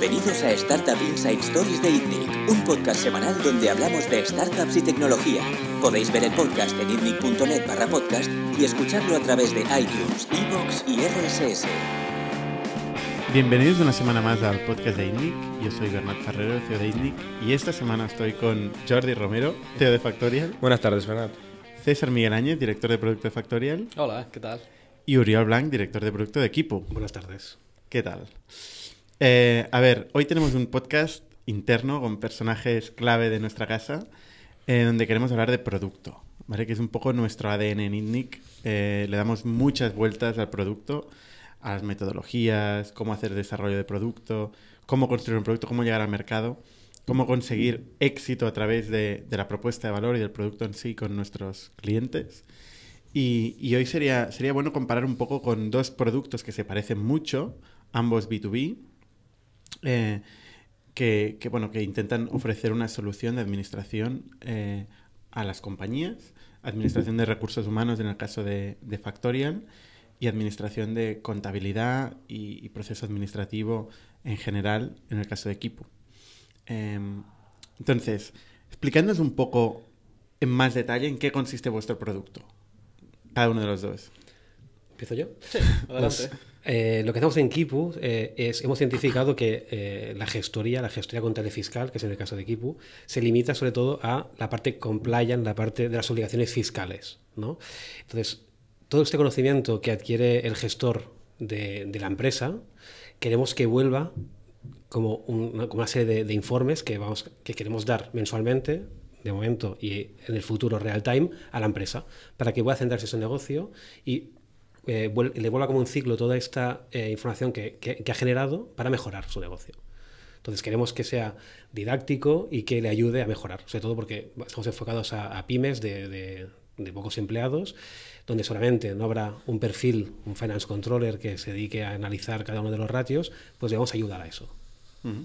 Bienvenidos a Startup Inside Stories de ITNIC, un podcast semanal donde hablamos de startups y tecnología. Podéis ver el podcast en itnic.net barra podcast y escucharlo a través de iTunes, Evox y RSS. Bienvenidos una semana más al podcast de ITNIC. Yo soy Bernat Ferrero, CEO de ITNIC, y esta semana estoy con Jordi Romero, CEO de Factorial. Buenas tardes, Bernat. César Miguel Áñez, director de producto de Factorial. Hola, ¿qué tal? Y Uriol Blanc, director de producto de Equipo. Buenas tardes. ¿Qué tal? Eh, a ver, hoy tenemos un podcast interno con personajes clave de nuestra casa, eh, donde queremos hablar de producto, ¿vale? Que es un poco nuestro ADN en INNIC. Eh, le damos muchas vueltas al producto, a las metodologías, cómo hacer desarrollo de producto, cómo construir un producto, cómo llegar al mercado, cómo conseguir éxito a través de, de la propuesta de valor y del producto en sí con nuestros clientes. Y, y, hoy sería, sería bueno comparar un poco con dos productos que se parecen mucho, ambos B2B, eh, que, que, bueno, que intentan ofrecer una solución de administración eh, a las compañías, administración de recursos humanos en el caso de, de Factorial y administración de contabilidad y, y, proceso administrativo en general en el caso de equipo. Eh, entonces, explicándonos un poco en más detalle en qué consiste vuestro producto. Cada uno de los dos. ¿Empiezo yo? Sí, adelante. Pues, eh, lo que hacemos en Kipu eh, es, hemos identificado que eh, la gestoría, la gestoría contable fiscal, que es en el caso de Kipu, se limita sobre todo a la parte compliant, la parte de las obligaciones fiscales. ¿no? Entonces, todo este conocimiento que adquiere el gestor de, de la empresa, queremos que vuelva como, como una serie de, de informes que, vamos, que queremos dar mensualmente de momento y en el futuro real time a la empresa para que pueda centrarse en su negocio y eh, le vuelva como un ciclo toda esta eh, información que, que, que, ha generado para mejorar su negocio. Entonces queremos que sea didáctico y que le ayude a mejorar, sobre todo porque estamos enfocados a, a pymes de, de, de, pocos empleados, donde solamente no habrá un perfil, un finance controller que se dedique a analizar cada uno de los ratios, pues le vamos a ayudar a eso. Uh -huh.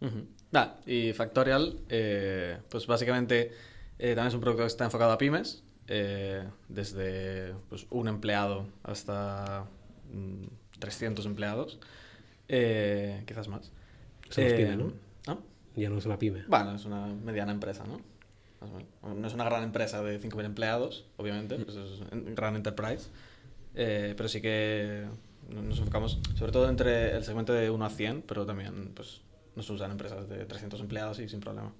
Uh -huh. Ah, y Factorial, eh, pues básicamente eh, también es un producto que está enfocado a pymes, eh, desde pues, un empleado hasta mm, 300 empleados, eh, quizás más. Es pyme, ¿no? ¿Ah? Ya no es una pyme. Bueno, es una mediana empresa, ¿no? No es una gran empresa de 5.000 empleados, obviamente, pues es un gran enterprise, eh, pero sí que nos enfocamos sobre todo entre el segmento de 1 a 100, pero también pues, nos usan empresas de 300 empleados y sin problema.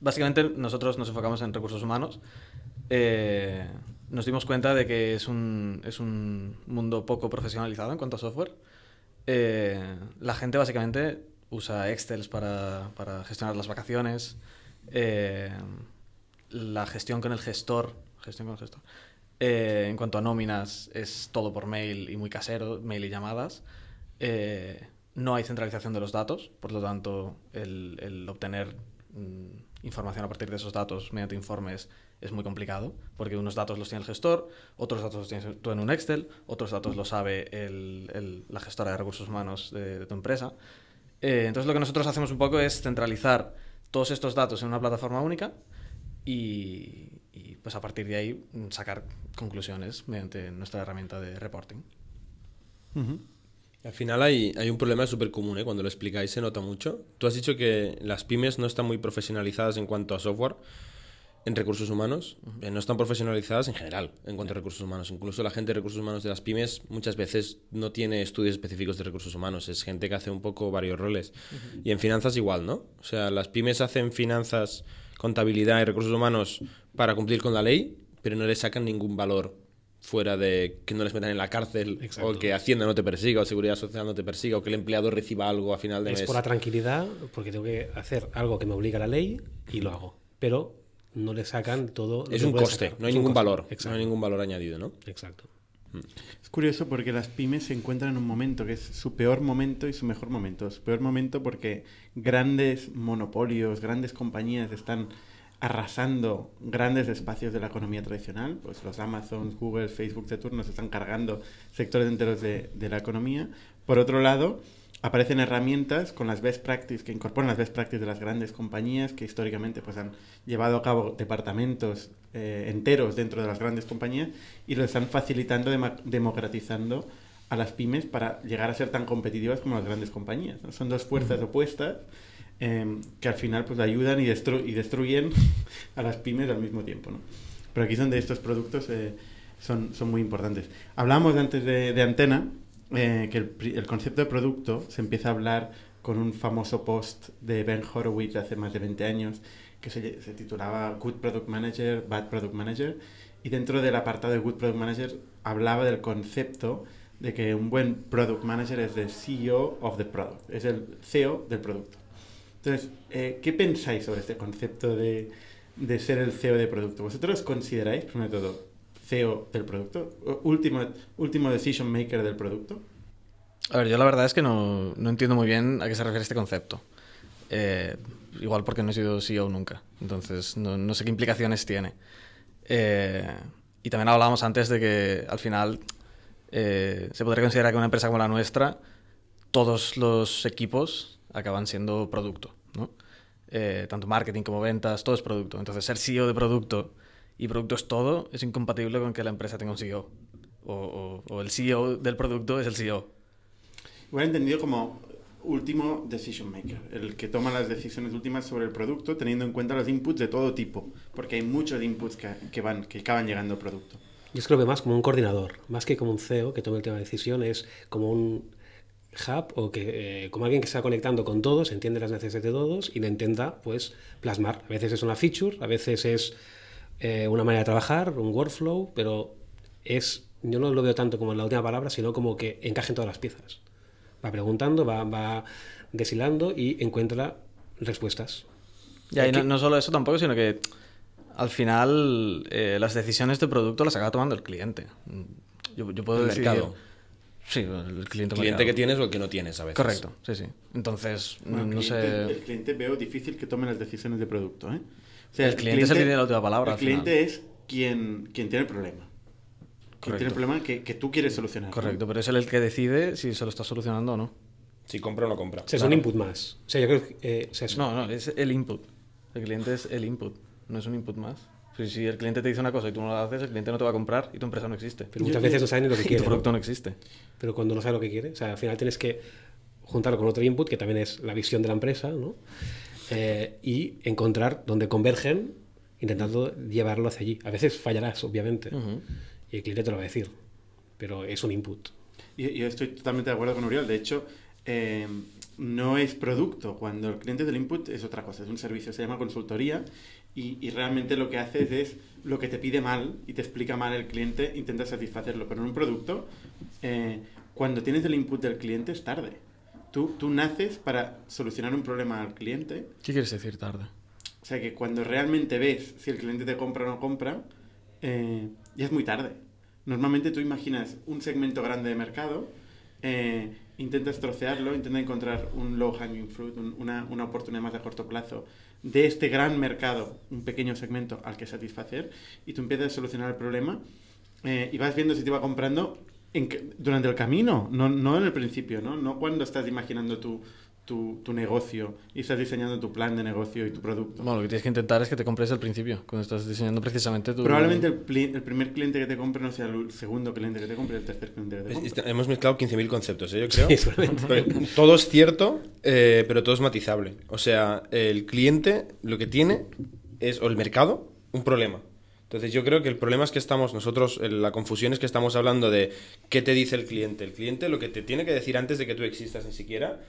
Básicamente nosotros nos enfocamos en recursos humanos. Eh, nos dimos cuenta de que es un, es un mundo poco profesionalizado en cuanto a software. Eh, la gente básicamente usa Excel para, para gestionar las vacaciones. Eh, la gestión con el gestor, gestión con el gestor. En cuanto a nóminas, es todo por mail y muy casero, mail y llamadas. No hay centralización de los datos, por lo tanto, el, el obtener mm, información a partir de esos datos mediante informes es muy complicado, porque unos datos los tiene el gestor, otros datos los tienes tú en un Excel, otros datos los sabe la gestora de recursos humanos de, tu empresa. Eh, entonces, lo que nosotros hacemos un poco es centralizar todos estos datos en una plataforma única y, pues a partir de ahí sacar conclusiones mediante nuestra herramienta de reporting. Al final hay, hay un problema súper común, ¿eh? cuando lo explicáis se nota mucho. Tú has dicho que las pymes no están muy profesionalizadas en cuanto a software, en recursos humanos, uh -huh. no están profesionalizadas en general en cuanto a recursos humanos. Incluso la gente de recursos humanos de las pymes muchas veces no tiene estudios específicos de recursos humanos, es gente que hace un poco varios roles. Uh -huh. Y en finanzas igual, ¿no? O sea, las pymes hacen finanzas, contabilidad y recursos humanos para cumplir con la ley, pero no le sacan ningún valor fuera de que no les metan en la cárcel Exacto. o que Hacienda no te persiga o Seguridad Social no te persiga o que el empleado reciba algo a final de es mes. Es por la tranquilidad, porque tengo que hacer algo que me obliga a la ley y lo hago. Pero no le sacan todo. Es un coste, sacar. no hay es ningún valor. Exacto. No hay ningún valor añadido, ¿no? Exacto. Es curioso porque las pymes se encuentran en un momento que es su peor momento y su mejor momento. Su peor momento porque grandes monopolios, grandes compañías están arrasando grandes espacios de la economía tradicional, pues los Amazon, Google, Facebook de turno se están cargando sectores enteros de, de, la economía. Por otro lado, aparecen herramientas con las best practices, que incorporan las best practices de las grandes compañías que históricamente pues, han llevado a cabo departamentos eh, enteros dentro de las grandes compañías y lo están facilitando, dem democratizando a las pymes para llegar a ser tan competitivas como las grandes compañías. ¿no? Son dos fuerzas opuestas eh, que al final pues ayudan y, destru- y destruyen a las pymes al mismo tiempo. ¿no? Pero aquí es donde estos productos eh, son, son muy importantes. Hablábamos antes de, de Antena eh, que el, el concepto de producto se empieza a hablar con un famoso post de Ben Horowitz hace más de 20 años que se, se titulaba Good Product Manager, Bad Product Manager y dentro del apartado de Good Product Manager hablaba del concepto de que un buen Product Manager es el CEO of the product, es el CEO del producto. Entonces, eh, ¿qué pensáis sobre este concepto de, de ser el CEO de producto? ¿Vosotros consideráis, primero de todo, CEO del producto? Último, último decision maker del producto? A ver, yo la verdad es que no, no entiendo muy bien a qué se refiere este concepto. Eh, igual porque no he sido CEO nunca, entonces no, no sé qué implicaciones tiene. Eh, y también hablábamos antes de que al final se podría considerar que una empresa como la nuestra, todos los equipos acaban siendo producto, ¿no? Eh, tanto marketing como ventas, todo es producto. Entonces ser CEO de producto y producto es todo es incompatible con que la empresa tenga un CEO. O, o- o el CEO del producto es el CEO. Igual entendido como último decision maker, el que toma las decisiones últimas sobre el producto teniendo en cuenta los inputs de todo tipo, porque hay muchos inputs que, que van, que acaban llegando al producto. Yo es que lo veo más como un coordinador, más que como un CEO que tome el tema de decisión, es como un hub o que eh, como alguien que está conectando con todos, entiende las necesidades de todos y le intenta pues plasmar. A veces es una feature, a veces es eh, una manera de trabajar, un workflow, pero es yo no lo veo tanto como la última palabra, sino como que encajen todas las piezas. Va preguntando, va, va deshilando y encuentra respuestas. Ya, y no, no solo eso tampoco, sino que al final eh, las decisiones de producto las acaba tomando el cliente. Yo, yo puedo El mercado. Sí, el cliente. El cliente que tienes o el que no tienes a veces. Correcto, sí, sí. Entonces, Bueno, no el, cliente, sé. el cliente veo difícil que tome las decisiones de producto. ¿eh? O El cliente es el que tiene la última palabra, El al final. cliente es quien, quien tiene el problema. Quien tiene el problema que, que tú quieres solucionar. ¿no? Correcto, pero es él el que decide si se lo está solucionando o no. Si compra o no compra. O sea, es un input más. O sea, yo creo que eh, o sea, es- No, no, es el input. El cliente es el input, no es un input más. Si, si el cliente te dice una cosa y tú no la haces, el cliente no te va a comprar y tu empresa no existe. Pero muchas veces no saben ni lo que y tu producto no existe. Pero cuando no sabe lo que quiere, o sea, al final tienes que juntarlo con otro input, que también es la visión de la empresa, ¿no? Eh, y encontrar donde convergen, intentando llevarlo hacia allí. A veces fallarás, obviamente, y el cliente te lo va a decir, pero es un input. Yo, yo estoy totalmente de acuerdo con Uriel. De hecho, eh, no es producto. Cuando el cliente del input es otra cosa, es un servicio, se llama consultoría y, y realmente lo que haces es lo que te pide mal y te explica mal el cliente, intenta satisfacerlo. Pero en un producto, eh, cuando tienes el input del cliente es tarde. Tú, tú naces para solucionar un problema al cliente. ¿Qué quieres decir tarde? O sea que cuando realmente ves si el cliente te compra o no compra, eh, ya es muy tarde. Normalmente tú imaginas un segmento grande de mercado, eh, intentas trocearlo, intentas encontrar un low hanging fruit, un- una, una oportunidad más a corto plazo de este gran mercado, un pequeño segmento al que satisfacer, y tú empiezas a solucionar el problema eh, y vas viendo si te va comprando durante el camino, no, no en el principio, ¿no? No cuando estás imaginando tu, tu, tu negocio y estás diseñando tu plan de negocio y tu producto. Bueno, lo que tienes que intentar es que te compres al principio, cuando estás diseñando precisamente tu... Probablemente el, el primer cliente que te compre no sea el segundo cliente que te compre, el tercer cliente que te compre. es- Hemos mezclado 15.000 conceptos, ¿eh? yo creo. Sí. Pero todo es cierto, eh, pero todo es matizable. O sea, el cliente lo que tiene es, o el mercado, un problema. Entonces yo creo que el problema es que estamos, nosotros, el- la confusión es que estamos hablando de qué te dice el cliente. El cliente lo que te tiene que decir antes de que tú existas ni siquiera,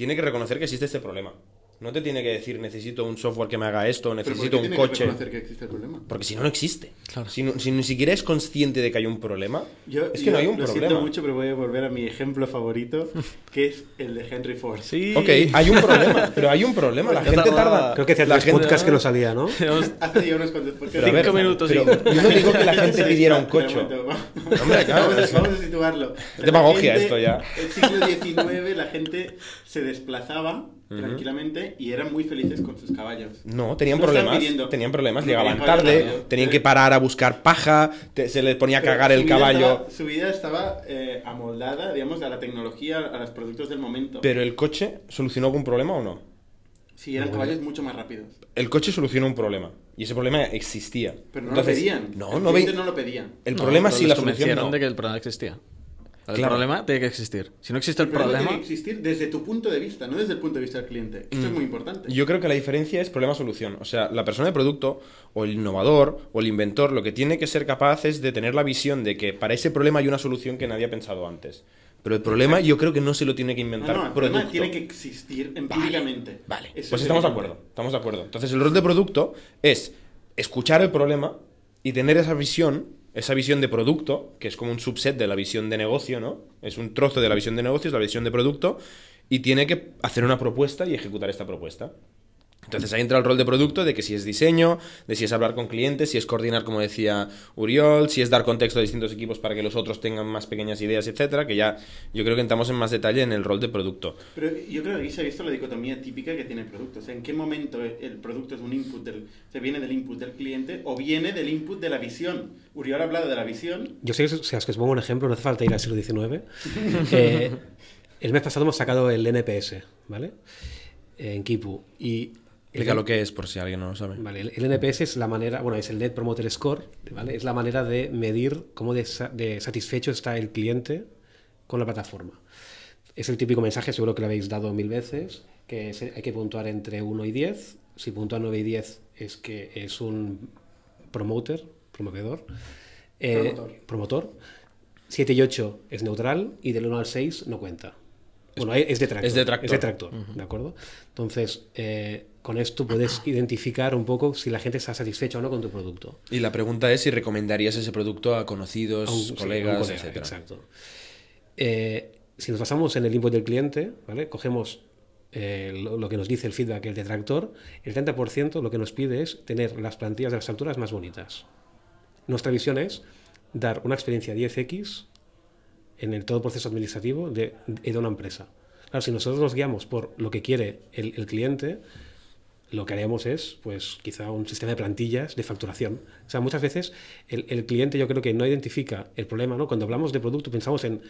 tiene que reconocer que existe este problema. No te tiene que decir necesito un software que me haga esto, Pero ¿por qué necesito un tiene que coche. reconocer que existe el problema? Porque si no, no existe. Si, no- si ni siquiera es consciente de que hay un problema, Yo, es que yo no hay un lo problema. siento mucho, pero voy a volver a mi ejemplo favorito, que es el de Henry Ford. Sí. Ok, hay un problema, pero hay un problema. La Yo gente tardaba- tarda. Creo que hacía la tres gente- podcasts que no salía, ¿no? Hace ya unos cuantos podcasts. Cinco minutos pero y- Yo no digo que la gente pidiera un coche. Hombre, claro, Vamos vamos a situarlo. es demagogia esto ya. El siglo XIX la gente se desplazaba tranquilamente y eran muy felices con sus caballos. No, tenían No problemas. Tenían problemas, No llegaban caballo tarde, tenían que parar a buscar paja, te- se les ponía a Pero cagar el caballo. estaba- su vida estaba eh, amoldada, digamos, a la tecnología, a los productos del momento. Pero el coche solucionó algún problema o no? sí, eran caballos mucho más rápidos. El coche solucionó un problema. Y ese problema existía. Pero no Entonces, lo pedían. No, el no ve- no lo pedían. El No, problema sí, la solución no. de que el problema existía. El Claro. problema tiene que existir. Si no existe el, El problema problema, tiene que existir desde tu punto de vista, no desde el punto de vista del cliente. Esto es muy importante. Yo creo que la diferencia es problema-solución. O sea, la persona de producto, o el innovador, o el inventor, lo que tiene que ser capaz es de tener la visión de que para ese problema hay una solución que nadie ha pensado antes. Pero el problema yo creo que no se lo tiene que inventar no, el problema tiene que existir empíricamente. Vale, Eso pues es estamos de acuerdo, estamos de acuerdo. Entonces el rol de producto es escuchar el problema y tener esa visión, esa visión de producto, que es como un subset de la visión de negocio, ¿no? Es un trozo de la visión de negocio, es la visión de producto, y tiene que hacer una propuesta y ejecutar esta propuesta. Entonces ahí entra el rol de producto, de que si es diseño, de si es hablar con clientes, si es coordinar, como decía Uriol, si es dar contexto a distintos equipos para que los otros tengan más pequeñas ideas, etcétera, que ya yo creo que entramos en más detalle en el rol de producto. Pero yo creo que aquí se ha visto la dicotomía típica que tiene el producto. O sea, ¿en qué momento el producto es un input del... Se viene del input del cliente o viene del input de la visión? Uriol ha hablado de la visión. Yo sé, o sea, es que os pongo un ejemplo, no hace falta ir al siglo XIX. Eh, el mes pasado hemos sacado el NPS, ¿vale? En Kipu. Y Explica lo que es, por si alguien no lo sabe. Vale, el, NPS es la manera, bueno, es el Net Promoter Score, ¿vale? Es la manera de medir cómo de, de satisfecho está el cliente con la plataforma. Es el típico mensaje, seguro que lo habéis dado mil veces, que es- hay que puntuar entre 1 y 10. Si puntúa 9 y 10 es que es un promoter, promovedor. Eh, Promotor. promotor. 7 y 8 es neutral y del 1 al 6 no cuenta. Bueno, es detractor. es detractor. Es detractor, ¿de acuerdo? Entonces, eh, con esto puedes identificar un poco si la gente está satisfecha o no con tu producto. Y la pregunta es si recomendarías ese producto a conocidos, A un- sí, a colegas, colega, etcétera. Exacto. Eh, si nos basamos en el input del cliente, ¿vale? Cogemos eh, lo, lo que nos dice el feedback, el detractor, el 30% lo que nos pide es tener las plantillas de las facturas más bonitas. Nuestra visión es dar una experiencia 10x en el todo proceso administrativo de, de una empresa. Claro, si nosotros nos guiamos por lo que quiere el, el cliente, lo que haríamos es, pues, quizá un sistema de plantillas de facturación. O sea, muchas veces el, el cliente yo creo que no identifica el problema, ¿no? Cuando hablamos de producto pensamos en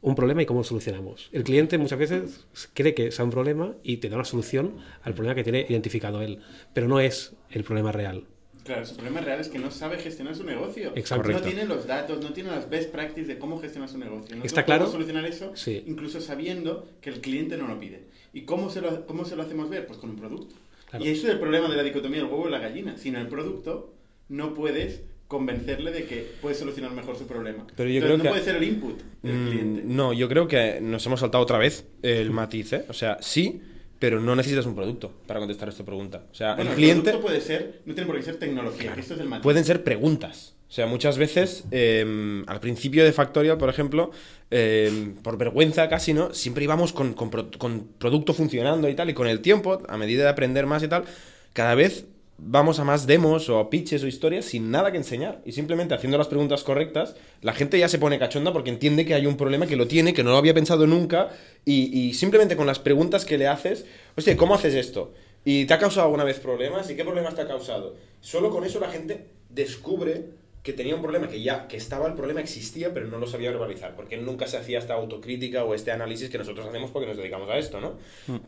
un problema y cómo lo solucionamos. El cliente muchas veces cree que es un problema y te da una solución al problema que tiene identificado él, pero no es el problema real. Claro, su problema real es que no sabe gestionar su negocio. Exacto. No tiene los datos, no tiene las best practices de cómo gestionar su negocio. Nosotros ¿Está claro? solucionar eso Sí. incluso sabiendo que el cliente no lo pide. ¿Y cómo se lo, cómo se lo hacemos ver? Pues con un producto. Claro. Y ese es el problema de la dicotomía del huevo y la gallina. Sin el producto no puedes convencerle de que puedes solucionar mejor su problema. Pero yo Entonces, creo no que- puede ser el input del Mm, cliente. No, yo creo que nos hemos saltado otra vez el matiz, ¿eh? O sea, sí, pero no necesitas un producto para contestar esta pregunta. O sea, Bueno, el cliente producto puede ser, no tiene por qué ser tecnología. que Esto es el matiz. pueden ser preguntas. O sea, muchas veces, eh, al principio de Factorial, por ejemplo, eh, por vergüenza casi, ¿no? Siempre íbamos con, con producto funcionando y tal, y con el tiempo, a medida de aprender más y tal, cada vez vamos a más demos o a pitches o historias sin nada que enseñar. Y simplemente haciendo las preguntas correctas, la gente ya se pone cachonda porque entiende que hay un problema que lo tiene, que no lo había pensado nunca, y, y simplemente con las preguntas que le haces, hostia, ¿cómo haces esto? ¿Y te ha causado alguna vez problemas? ¿Y qué problemas te ha causado? Solo con eso la gente descubre que tenía un problema, que ya, que estaba el problema, existía, pero no lo sabía verbalizar, porque nunca se hacía esta autocrítica o este análisis que nosotros hacemos porque nos dedicamos a esto, ¿no?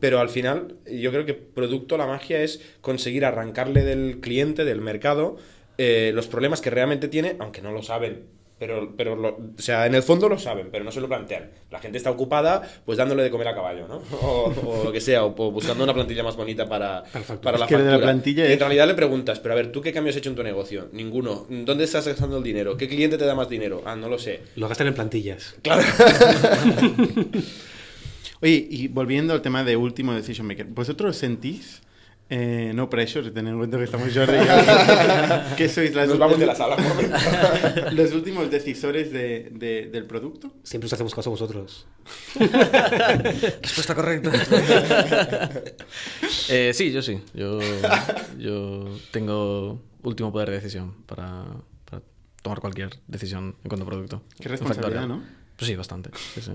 Pero al final, yo creo que producto, la magia es conseguir arrancarle del cliente, del mercado, eh, los problemas que realmente tiene, aunque no lo saben. Pero, pero lo- o sea, en el fondo lo saben, pero no se lo plantean. La gente está ocupada, pues dándole de comer a caballo, ¿no? O, o lo que sea, o, o buscando una plantilla más bonita para, Para facturar. para la Es que lo de la factura. plantilla Y en es- realidad le preguntas, pero a ver, ¿tú qué cambios has hecho en tu negocio? Ninguno. ¿Dónde estás gastando el dinero? ¿Qué cliente te da más dinero? Ah, no lo sé. Lo gastan en plantillas. Oye, y volviendo al tema de último decision maker, ¿vosotros sentís, eh, no pressure, teniendo en cuenta que estamos Jordi y yo, que sois las Nos vamos de la sala. por favor. los últimos decisores de- de- del producto? Siempre os hacemos caso a vosotros. Respuesta correcta. Eh, sí, yo sí. Yo, yo tengo último poder de decisión para, para tomar cualquier decisión en cuanto a producto. Qué responsabilidad, ¿no? Pues sí, bastante. Sí, sí.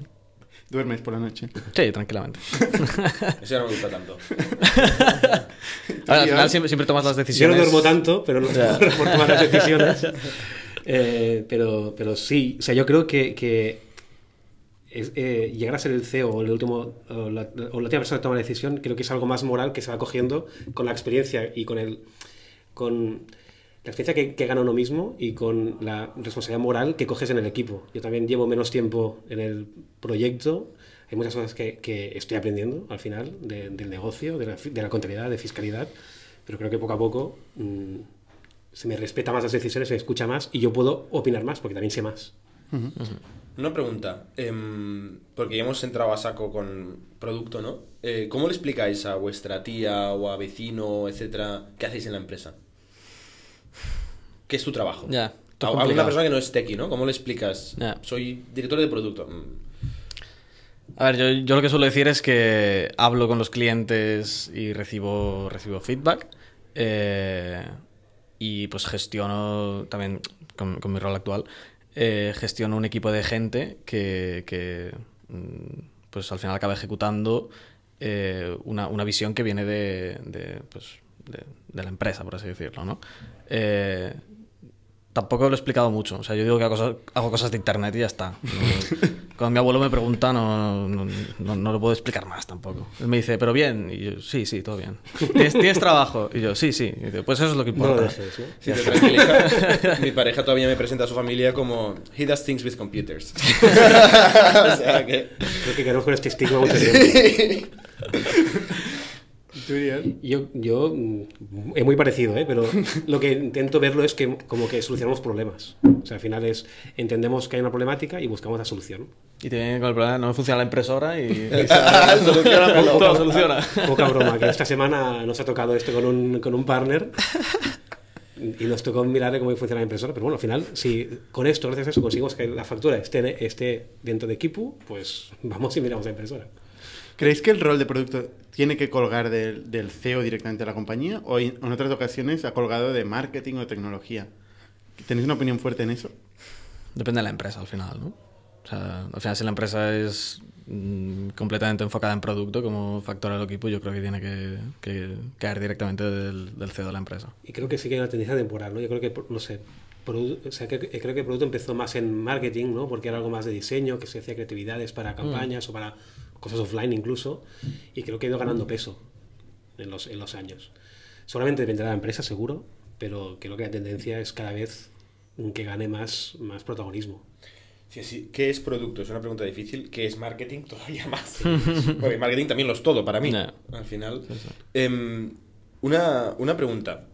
Duermes por la noche. Sí, tranquilamente. Eso no me gusta tanto. Al final siempre, siempre tomas las Yo no decisiones. duermo tanto, pero no por tomar las decisiones. Eh, pero, pero sí, o sea, yo creo que, que es- eh, llegar a ser el CEO o, el último, o, la, o la última persona que toma la decisión, creo que es algo más moral que se va cogiendo con la experiencia y con el con la experiencia que, que gana uno mismo y con la responsabilidad moral que coges en el equipo. Yo también llevo menos tiempo en el proyecto. Hay muchas cosas que, que estoy aprendiendo al final de- del negocio, de la, de la contabilidad, de fiscalidad, pero creo que poco a poco mm, se me respeta más las decisiones, se me escucha más y yo puedo opinar más porque también sé más. Una pregunta, em, porque ya hemos entrado a saco con producto, ¿no? Eh, ¿Cómo le explicáis a vuestra tía o a vecino, etcétera, qué hacéis en la empresa? ¿Qué es tu trabajo? Ya, es a una persona que no es techie, ¿no? ¿Cómo le explicas? Soy director de producto. Mm, A ver, yo, yo lo que suelo decir es que hablo con los clientes y recibo, recibo feedback. eh, y pues gestiono también con, con mi rol actual, eh, gestiono un equipo de gente que, que, mm, pues al final acaba ejecutando eh, una, una visión que viene de, de, pues, de, de la empresa, por así decirlo, ¿no? Eh, Tampoco lo he explicado mucho. O sea, yo digo que hago cosas, hago cosas de internet y ya está. Cuando mi abuelo me pregunta, no, no, no- no lo puedo explicar más tampoco. Él me dice, pero bien. Y yo, sí, sí, todo bien. ¿Tienes, tienes trabajo? Y yo, sí, sí. Y dice, pues eso es lo que No lo importa. dejes, ¿no? Si te tranquiliza, mi pareja todavía me presenta a su familia como He does things with computers. o sea que... Creo que quedamos con este estigma mucho tiempo. ¿Tú dirías? Yo, yo mm, es muy parecido, ¿eh? pero lo que intento verlo es que como que solucionamos problemas. O sea, al final es entendemos que hay una problemática y buscamos la solución. Y te viene con el problema, no me funciona la impresora y... Soluciona, pero- todo soluciona. Poca broma, que esta semana nos ha tocado esto con un, con un partner y nos tocó mirar cómo funciona la impresora. Pero bueno, al final, si con esto, gracias a eso, conseguimos que la factura esté, esté dentro de Kipu, pues vamos y miramos la impresora. ¿Creéis que el rol de producto tiene que colgar del, del CEO directamente de la compañía o en en otras ocasiones ha colgado de marketing o tecnología? ¿Tenéis una opinión fuerte en eso? Depende de la empresa al final, ¿no? O sea, al final si la empresa es mm, completamente enfocada en producto como factor del equipo, yo creo que tiene que, que caer directamente del, del CEO de la empresa. Y creo que sí que hay una tendencia temporal, ¿no? Yo creo que, no sé, o sea, que- creo que el producto empezó más en marketing, ¿no? Porque era algo más de diseño, que se hacía creatividades para campañas o para cosas offline incluso, y creo que ha ido ganando peso en los, en los años. Seguramente dependerá de la empresa, seguro, pero creo que la tendencia es cada vez que gane más, más protagonismo. Sí, sí. ¿Qué es producto? Es una pregunta difícil. ¿Qué es marketing? Todavía más. Porque marketing también lo es todo para mí. Al final. Em, una, una pregunta.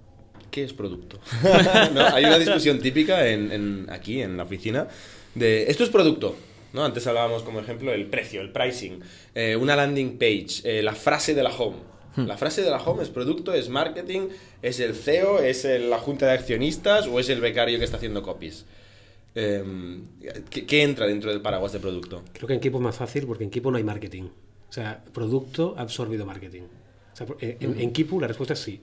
¿Qué es producto? ¿No? Hay una discusión típica en, en- aquí, en la oficina, de esto es producto. ¿No? Antes hablábamos como ejemplo el precio, el pricing, eh, una landing page, eh, la frase de la home. La frase de la home es producto, es marketing, es el CEO, es el- la junta de accionistas o es el becario que está haciendo copies. Em, ¿qué, qué entra dentro del paraguas de producto? Creo que en Kipo es más fácil porque en Kipo no hay marketing. O sea, producto ha absorbido marketing. O sea, por- en, Kipu la respuesta es sí.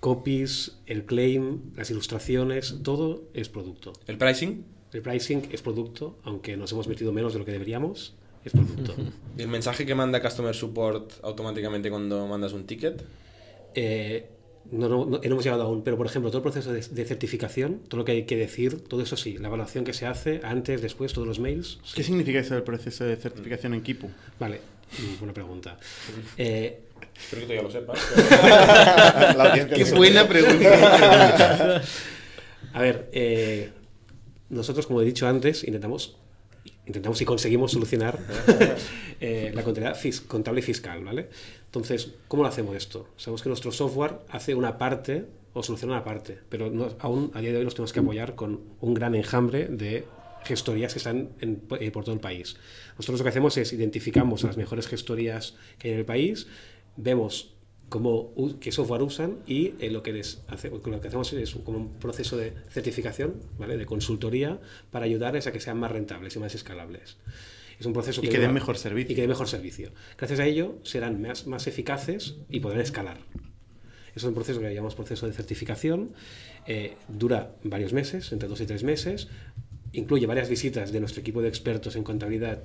Copies, el claim, las ilustraciones, todo es producto. ¿El pricing? El pricing es producto, aunque nos hemos metido menos de lo que deberíamos, es producto. ¿Y el mensaje que manda Customer Support automáticamente cuando mandas un ticket? Eh, no, no, no- no hemos llegado aún, pero por ejemplo, todo el proceso de, de certificación, todo lo que hay que decir, todo eso sí, la evaluación que se hace antes, después, todos los mails. ¿Qué significa eso del proceso de certificación en Kipu? Vale, mm, buena pregunta. Eh, Espero que tú ya lo sepas. La audiencia lo sabe. pregunta. A ver, eh, nosotros, como he dicho antes, intentamos, intentamos y conseguimos solucionar eh, la contabilidad contable y fiscal, ¿vale? Entonces, ¿cómo lo hacemos esto? Sabemos que nuestro software hace una parte o soluciona una parte, pero no- aún a día de hoy nos tenemos que apoyar con un gran enjambre de gestorías que están en- eh, por todo el país. Nosotros lo que hacemos es identificamos a las mejores gestorías que hay en el país, vemos cómo, qué software usan y eh, lo, que les hace, lo que hacemos es como un proceso de certificación, ¿vale? de consultoría, para ayudarles a que sean más rentables y más escalables. Es un proceso Y que den mejor servicio. Y que den mejor servicio. Gracias a ello serán más, más eficaces y podrán escalar. Es un proceso que llamamos proceso de certificación. eh, dura varios meses, entre dos y tres meses. Incluye varias visitas de nuestro equipo de expertos en contabilidad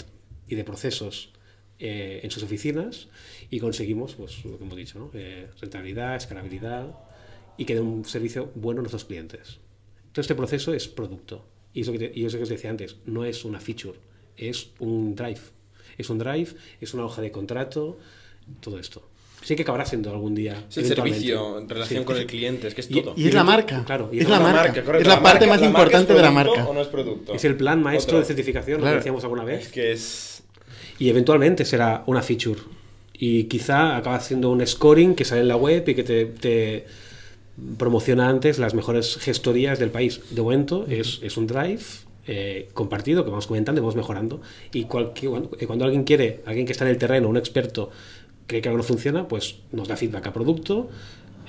y de procesos eh, en sus oficinas y conseguimos, pues, lo que hemos dicho, ¿no? Eh, rentabilidad, escalabilidad y que den un servicio bueno a nuestros clientes. Todo este proceso es producto. Y eso que, te- y eso que os decía antes, no es una feature, es un drive. Es un drive, es una hoja de contrato, todo esto. Sí que acabará siendo algún día. Es el servicio en relación Sí. con el cliente, es que es Y- todo. Y es la marca. Claro, y es es la la marca. correcto. Es la parte más marca importante es de la marca. ¿O no es producto? Es el plan maestro Otro. de certificación, lo Claro. que decíamos alguna Es vez. que es. Y eventualmente será una feature. Y quizá acaba siendo un scoring que sale en la web y que te, te promociona antes las mejores gestorías del país. De momento es, es un drive eh, compartido que vamos comentando y vamos mejorando. Y cualquier, cuando, eh, cuando alguien quiere, alguien que está en el terreno, un experto, cree que algo no funciona, pues nos da feedback a producto,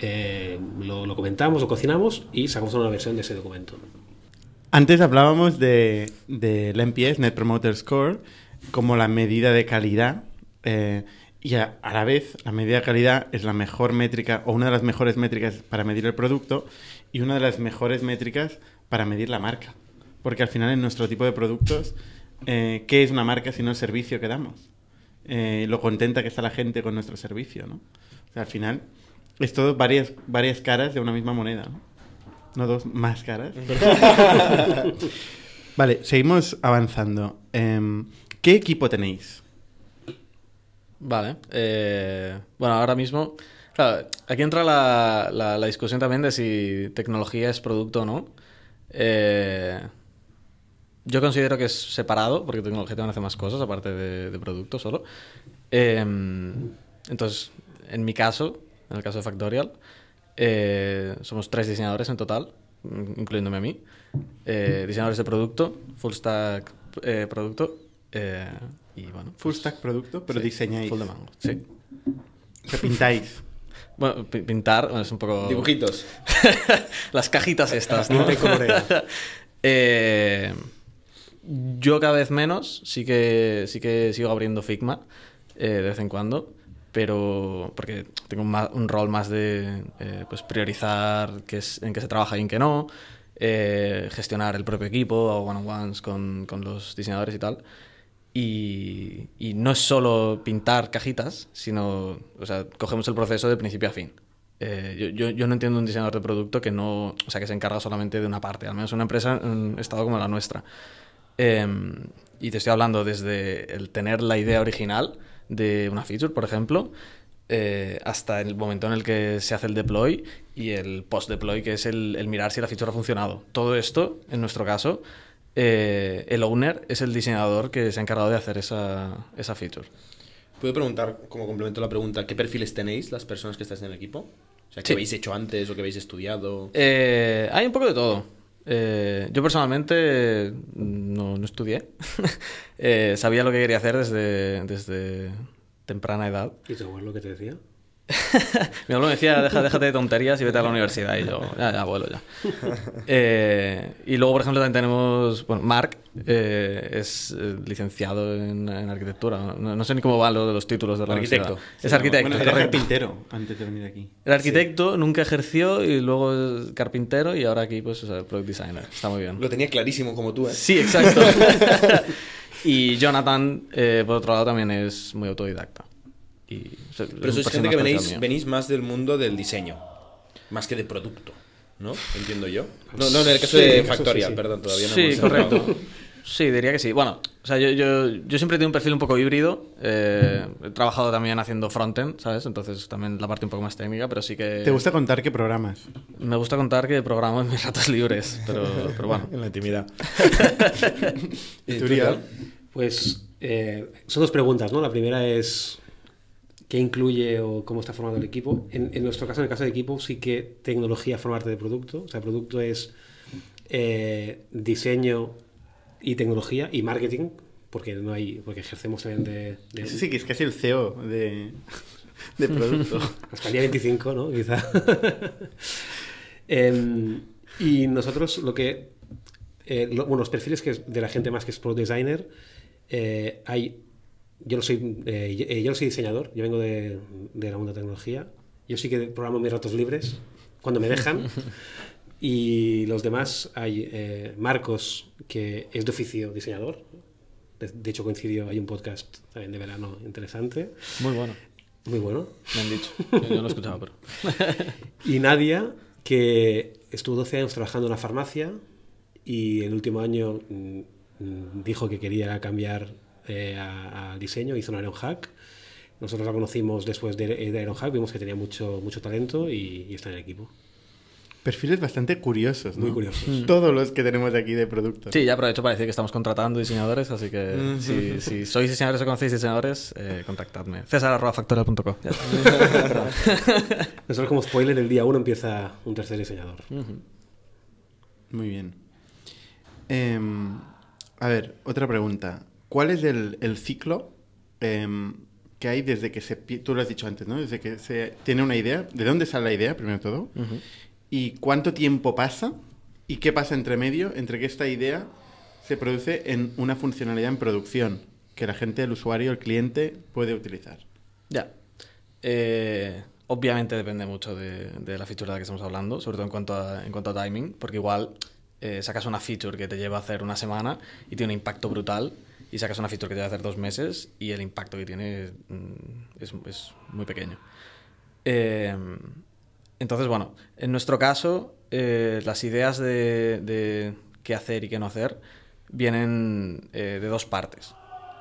eh, lo, lo comentamos, lo cocinamos y sacamos una versión de ese documento. Antes hablábamos de, del NPS, Net Promoter Score, como la medida de calidad. eh, y a, a la vez, la medida de calidad es la mejor métrica, o una de las mejores métricas para medir el producto, y una de las mejores métricas para medir la marca. Porque al final, en nuestro tipo de productos, eh, ¿qué es una marca sino el servicio que damos? Eh, lo contenta que está la gente con nuestro servicio, ¿no? O sea, al final, es todo varias, varias caras de una misma moneda, ¿no? No dos, más caras. Vale, seguimos avanzando. Em, ¿Qué equipo tenéis? Vale. eh, bueno, ahora mismo. Claro, aquí entra la, discusión también de si tecnología es producto o no. Eh, yo considero que es separado, porque tecnología también hace más cosas aparte de, producto solo. Eh, entonces, en mi caso, en el caso de Factorial, somos tres diseñadores en total, incluyéndome a mí. Diseñadores de producto, full stack producto. Eh, y bueno, Full pues- stack producto, pero Sí, diseñáis. Full de mango, sí. Que pintáis. Bueno, pi- pintar bueno, es un poco... Dibujitos. Las cajitas estas, ¿no? Eh, yo cada vez menos, sí que, sí que sigo abriendo Figma eh, de vez en cuando, pero porque tengo un, ma- un rol más de eh, pues priorizar qué es, en qué se trabaja y en qué no, eh, gestionar el propio equipo o one-on-ones con, con los diseñadores y tal. Y, y no es solo pintar cajitas, sino, o sea, cogemos el proceso de principio a fin. Eh, yo, yo, yo no entiendo un diseñador de producto que no, o sea, que se encarga solamente de una parte, al menos una empresa en estado como la nuestra. Eh, y te estoy hablando desde el tener la idea original de una feature, por ejemplo, eh, hasta el momento en el que se hace el deploy y el post-deploy, que es el, el mirar si la feature ha funcionado. Todo esto, en nuestro caso, eh, el owner es el diseñador que se ha encargado de hacer esa, esa feature. ¿Puedo preguntar, como complemento a la pregunta, qué perfiles tenéis las personas que estáis en el equipo? O sea, ¿qué Sí. habéis hecho antes o qué habéis estudiado? Eh, hay un poco de todo. Eh, yo personalmente no, no estudié. Eh, sabía lo que quería hacer desde, desde temprana edad. ¿Y tu abuelo qué te decía? Mi abuelo me decía, Deja, déjate de tonterías y vete a la universidad. Y yo, ya, ya, abuelo, ya. Eh, y luego, por ejemplo, también tenemos, bueno, Mark eh, es eh, licenciado en, en arquitectura. No, no sé ni cómo van lo de los títulos de la Arquitecto. universidad. Es arquitecto, Bueno, era correcto. carpintero antes de venir aquí. Era arquitecto, nunca ejerció y luego es carpintero y ahora aquí pues es product designer. Está muy bien. Lo tenía clarísimo como tú, ¿eh? Sí, exacto. y Jonathan, eh, por otro lado, también es muy autodidacta. Y, o sea, es Pero sois gente que venís, más del mundo del diseño, más que de producto, ¿no? Entiendo yo. No, no en el caso Sí, de Factorial, sí. perdón, todavía no Sí, hemos correcto. Sí, diría que sí. Bueno, o sea, yo, yo, yo siempre he tenido un perfil un poco híbrido. eh, he trabajado también haciendo frontend, ¿sabes? Entonces también la parte un poco más técnica, pero sí que... ¿Te gusta contar qué programas? Me gusta contar que programo en mis ratos libres, pero, pero bueno. En la intimidad. ¿Y tú? Pues eh, son dos preguntas, ¿no? La primera es qué incluye o cómo está formado el equipo. En, en nuestro caso, en el caso de equipo, sí que tecnología forma parte de producto. O sea, producto es eh, diseño y tecnología y marketing, porque no hay, porque ejercemos también de, de- sí que es casi el CEO de, de producto. hasta el día 25, ¿no? Quizá. Em, y nosotros lo que... eh, lo- bueno, los perfiles que de la gente más que es product designer, eh, hay... Yo no, soy, eh, yo- eh, yo no soy diseñador, yo vengo de, de la mundo de tecnología. Yo sí que programo mis ratos libres, cuando me dejan. Y los demás hay eh, Marcos, que es de oficio diseñador. De, de hecho, coincidió, hay un podcast también de verano interesante, Muy bueno, muy bueno. me han dicho. Yo, no lo he escuchado, pero... Y Nadia, que estuvo 12 años trabajando en una farmacia y el último año mm, mm, dijo que quería cambiar eh, a- al diseño, hizo un Iron Hack, Nosotros la conocimos después de, de Ironhack, vimos que tenía mucho, mucho talento y, y está en el equipo. Perfiles bastante curiosos, ¿no? Muy curiosos. Todos los que tenemos aquí de productos. Sí, ya aprovecho para decir que estamos contratando diseñadores, así que si, si sois diseñadores o conocéis diseñadores, eh, contactadme. César.factorial.com. Nosotros como spoiler, el día 1 empieza un tercer diseñador. Muy bien. Em, a ver, otra pregunta. ¿Cuál es el, el ciclo em, que hay desde que se... Tú lo has dicho antes, ¿no? Desde que se tiene una idea. ¿De dónde sale la idea, primero todo? ¿Y cuánto tiempo pasa? ¿Y qué pasa entre medio entre que esta idea se produce en una funcionalidad en producción que la gente, el usuario, el cliente puede utilizar? Ya. Eh, obviamente depende mucho de, de la feature de la que estamos hablando, sobre todo en cuanto a, en cuanto a timing, porque igual eh, sacas una feature que te lleva a hacer una semana y tiene un impacto brutal, y sacas una feature que te lleva a hacer dos meses y el impacto que tiene mm, es, es muy pequeño. Eh, entonces, bueno, en nuestro caso, eh, las ideas de, de qué hacer y qué no hacer vienen eh, de dos partes.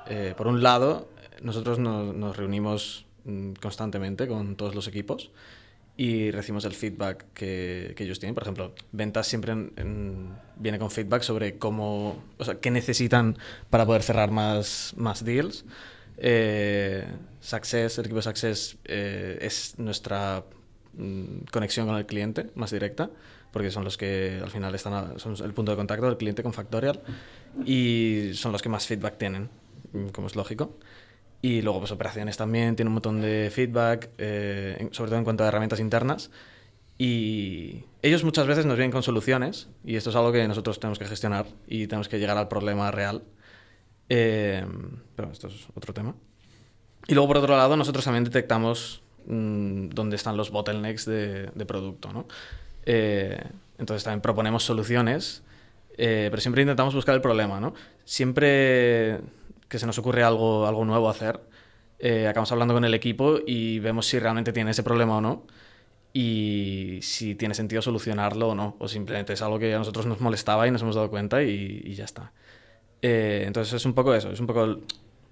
Eh, por un lado, nosotros nos, nos reunimos mm, constantemente con todos los equipos y recibimos el feedback que, que ellos tienen. Por ejemplo, ventas siempre en- en- viene con feedback sobre cómo, o sea, qué necesitan para poder cerrar más, más deals. Eh, Success, el equipo Success eh, es nuestra mm, conexión con el cliente más directa, porque son los que al final están a- son el punto de contacto del cliente con Factorial y son los que más feedback tienen, mm, como es lógico. Y luego, pues operaciones también, tiene un montón de feedback, eh, sobre todo en cuanto a herramientas internas. Y ellos muchas veces nos vienen con soluciones, y esto es algo que nosotros tenemos que gestionar y tenemos que llegar al problema real. Eh, pero esto es otro tema. Y luego, por otro lado, nosotros también detectamos mm, dónde están los bottlenecks de, de producto. ¿no? Eh, entonces, también proponemos soluciones, eh, pero siempre intentamos buscar el problema. ¿no? Siempre que se nos ocurre algo, algo nuevo hacer, eh, acabamos hablando con el equipo y vemos si realmente tiene ese problema o no y si tiene sentido solucionarlo o no, o simplemente es algo que a nosotros nos molestaba y nos hemos dado cuenta y, y ya está. Eh, entonces es un poco eso, es un poco... el-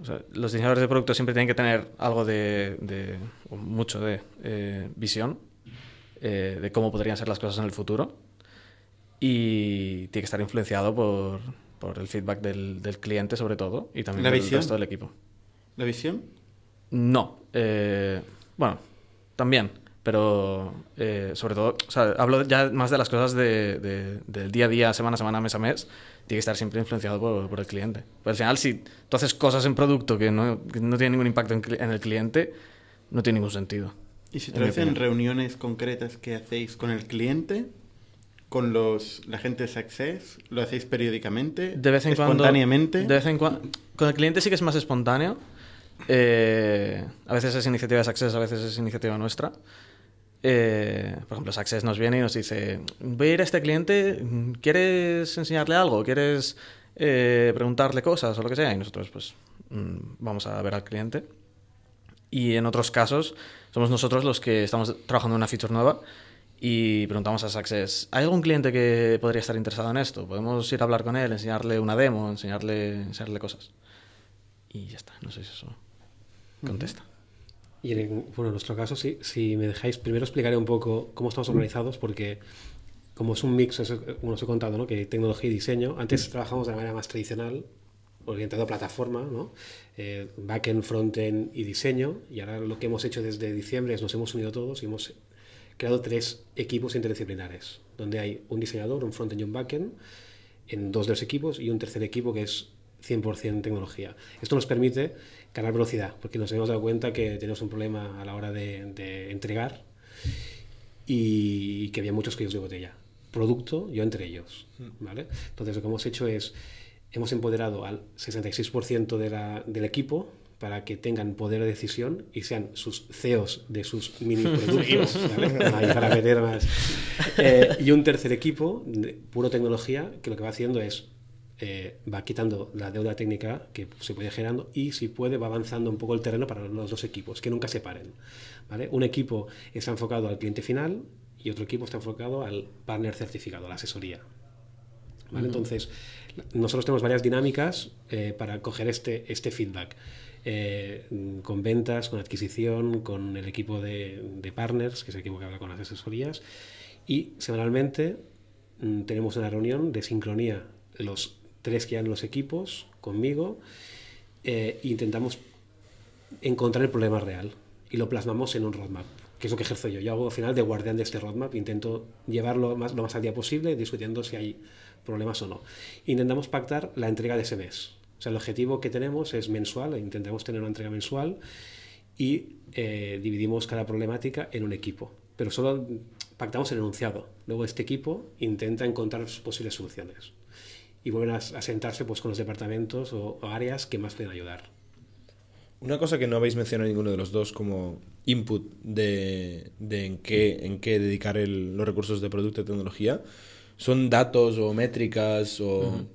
o sea, los diseñadores de producto siempre tienen que tener algo de, de- o mucho de eh, visión eh, de cómo podrían ser las cosas en el futuro y tiene que estar influenciado por, por el feedback del, del cliente sobre todo y también ¿La del resto del equipo. ¿La visión? No. eh, bueno, también. Pero eh, sobre todo, o sea, hablo ya más de las cosas de, de- del día a día, semana a semana, mes a mes. Tiene que estar siempre influenciado por, por el cliente. Pues al final, si tú haces cosas en producto que no, que no tienen ningún impacto en, en el cliente, no tiene ningún sentido. ¿Y En mi traducen opinión. reuniones concretas que hacéis con el cliente? ¿Con los, la gente de Success? ¿Lo hacéis periódicamente? De vez en cuando. ¿Espontáneamente? De vez en cuando. Con el cliente sí que es más espontáneo. Eh, a veces es iniciativa de Success, a veces es iniciativa nuestra. Eh, por ejemplo, Success nos viene y nos dice: Voy a ir a este cliente, ¿quieres enseñarle algo? ¿Quieres eh, preguntarle cosas o lo que sea? Y nosotros, pues, mm, vamos a ver al cliente. Y en otros casos, somos nosotros los que estamos trabajando en una feature nueva y preguntamos a Success, ¿hay algún cliente que podría estar interesado en esto? Podemos ir a hablar con él, enseñarle una demo, enseñarle, enseñarle cosas. Y ya está, no sé si eso contesta. Y en, bueno, en nuestro caso, sí, si me dejáis, primero explicaré un poco cómo estamos organizados, porque como es un mix, eso, como os he contado, ¿no? que tecnología y diseño, antes trabajamos de manera más tradicional, orientado a plataforma, ¿no? eh, backend, frontend y diseño, y ahora lo que hemos hecho desde diciembre es nos hemos unido todos y hemos creado tres equipos interdisciplinares, donde hay un diseñador, un frontend y un backend, en dos de los equipos y un tercer equipo que es 100% tecnología. Esto nos permite ganar velocidad, porque nos hemos dado cuenta que tenemos un problema a la hora de, de entregar y que había muchos cuellos de botella. Producto, yo entre ellos. ¿vale? Entonces lo que hemos hecho es, hemos empoderado al 66% de la- del equipo para que tengan poder de decisión y sean sus CEOs de sus mini productos, para meter más. Eh, y un tercer equipo, de puro tecnología, que lo que va haciendo es eh, va quitando la deuda técnica que se puede generando y si puede va avanzando un poco el terreno para los dos equipos, que nunca se paren. ¿vale? Un equipo está enfocado al cliente final y otro equipo está enfocado al partner certificado, a la asesoría. ¿vale? Entonces, nosotros tenemos varias dinámicas eh, para coger este, este feedback. Eh, con ventas, con adquisición, con el equipo de, de, partners, que es el equipo que habla con las asesorías. Y semanalmente mm, tenemos una reunión de sincronía, los tres que han los equipos conmigo, eh, intentamos encontrar el problema real y lo plasmamos en un roadmap, que es lo que ejerzo yo. Yo hago al final de guardián de este roadmap, intento llevarlo más, lo más al día posible, discutiendo si hay problemas o no. Intentamos pactar la entrega de ese mes. O sea, el objetivo que tenemos es mensual, intentamos tener una entrega mensual y eh, dividimos cada problemática en un equipo. Pero solo pactamos el enunciado. Luego este equipo intenta encontrar posibles soluciones. Y vuelven a, a sentarse pues, con los departamentos o, o áreas que más pueden ayudar. Una cosa que no habéis mencionado ninguno de los dos como input de, de en, qué, en qué dedicar el, los recursos de producto y tecnología, son datos o métricas o... Uh -huh.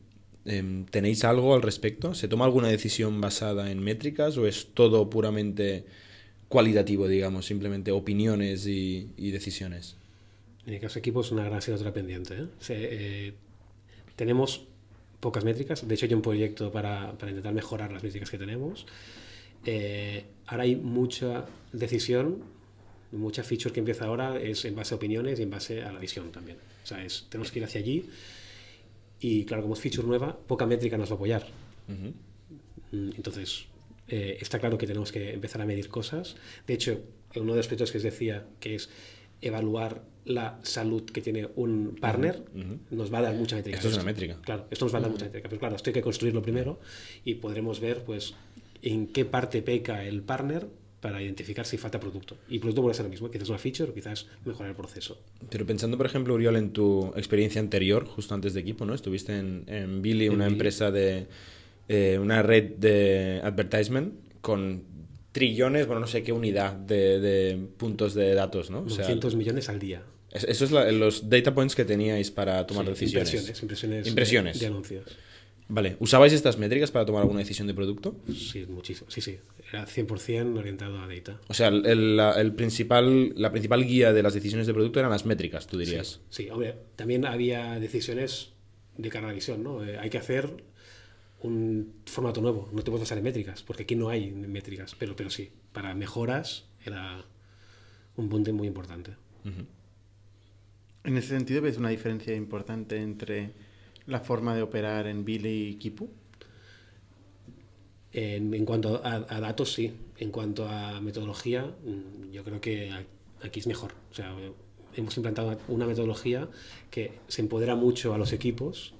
Eh, ¿Tenéis algo al respecto? ¿Se toma alguna decisión basada en métricas o es todo puramente cualitativo, digamos, simplemente opiniones y, decisiones? En el caso de equipo es una gran asignatura pendiente. ¿eh? Eh, tenemos pocas métricas. De hecho, hay un proyecto para, para intentar mejorar las métricas que tenemos. Eh, ahora hay mucha decisión, mucha feature que empieza ahora es en base a opiniones y en base a la visión también. O sea, tenemos que ir hacia allí y claro, como es feature nueva, poca métrica nos va a apoyar. Uh -huh. Entonces, eh, está claro que tenemos que empezar a medir cosas. De hecho, uno de los aspectos que os decía, que es evaluar la salud que tiene un partner, uh -huh. nos va a dar mucha métrica. Esto es una métrica. Claro, esto nos va a dar uh -huh. mucha métrica. Pero claro, esto hay que construirlo primero y podremos ver, pues, en qué parte peca el partner para identificar si falta producto. Y producto puede ser lo mismo, quizás una feature o quizás mejorar el proceso. Pero pensando, por ejemplo, Uriol, en tu experiencia anterior, justo antes de equipo, ¿no? Estuviste en, en Billy, en una Billy. empresa de... Eh, una red de advertisement con trillones, bueno, no sé qué unidad de, de puntos de datos, ¿no? O sea, millones al día. Eso es la, los data points que teníais para tomar sí, decisiones. Impresiones, impresiones, impresiones. De, de anuncios. Vale, ¿usabais estas métricas para tomar alguna decisión de producto? Sí, muchísimo. Sí, sí. Era 100% orientado a data. O sea, el, la, el, principal, la principal guía de las decisiones de producto eran las métricas, tú dirías. Sí, sí. hombre, también había decisiones de cara a la visión, ¿no? Eh, hay que hacer un formato nuevo, no te puedes basar en métricas, porque aquí no hay métricas, pero, pero sí, para mejoras era un punto muy importante. Uh -huh. En ese sentido, ¿ves una diferencia importante entre la forma de operar en Billy y Kipu? En, cuanto a, a, datos, sí. En cuanto a metodología, mm, yo creo que aquí es mejor. O sea, hemos implantado una metodología que se empodera mucho a los equipos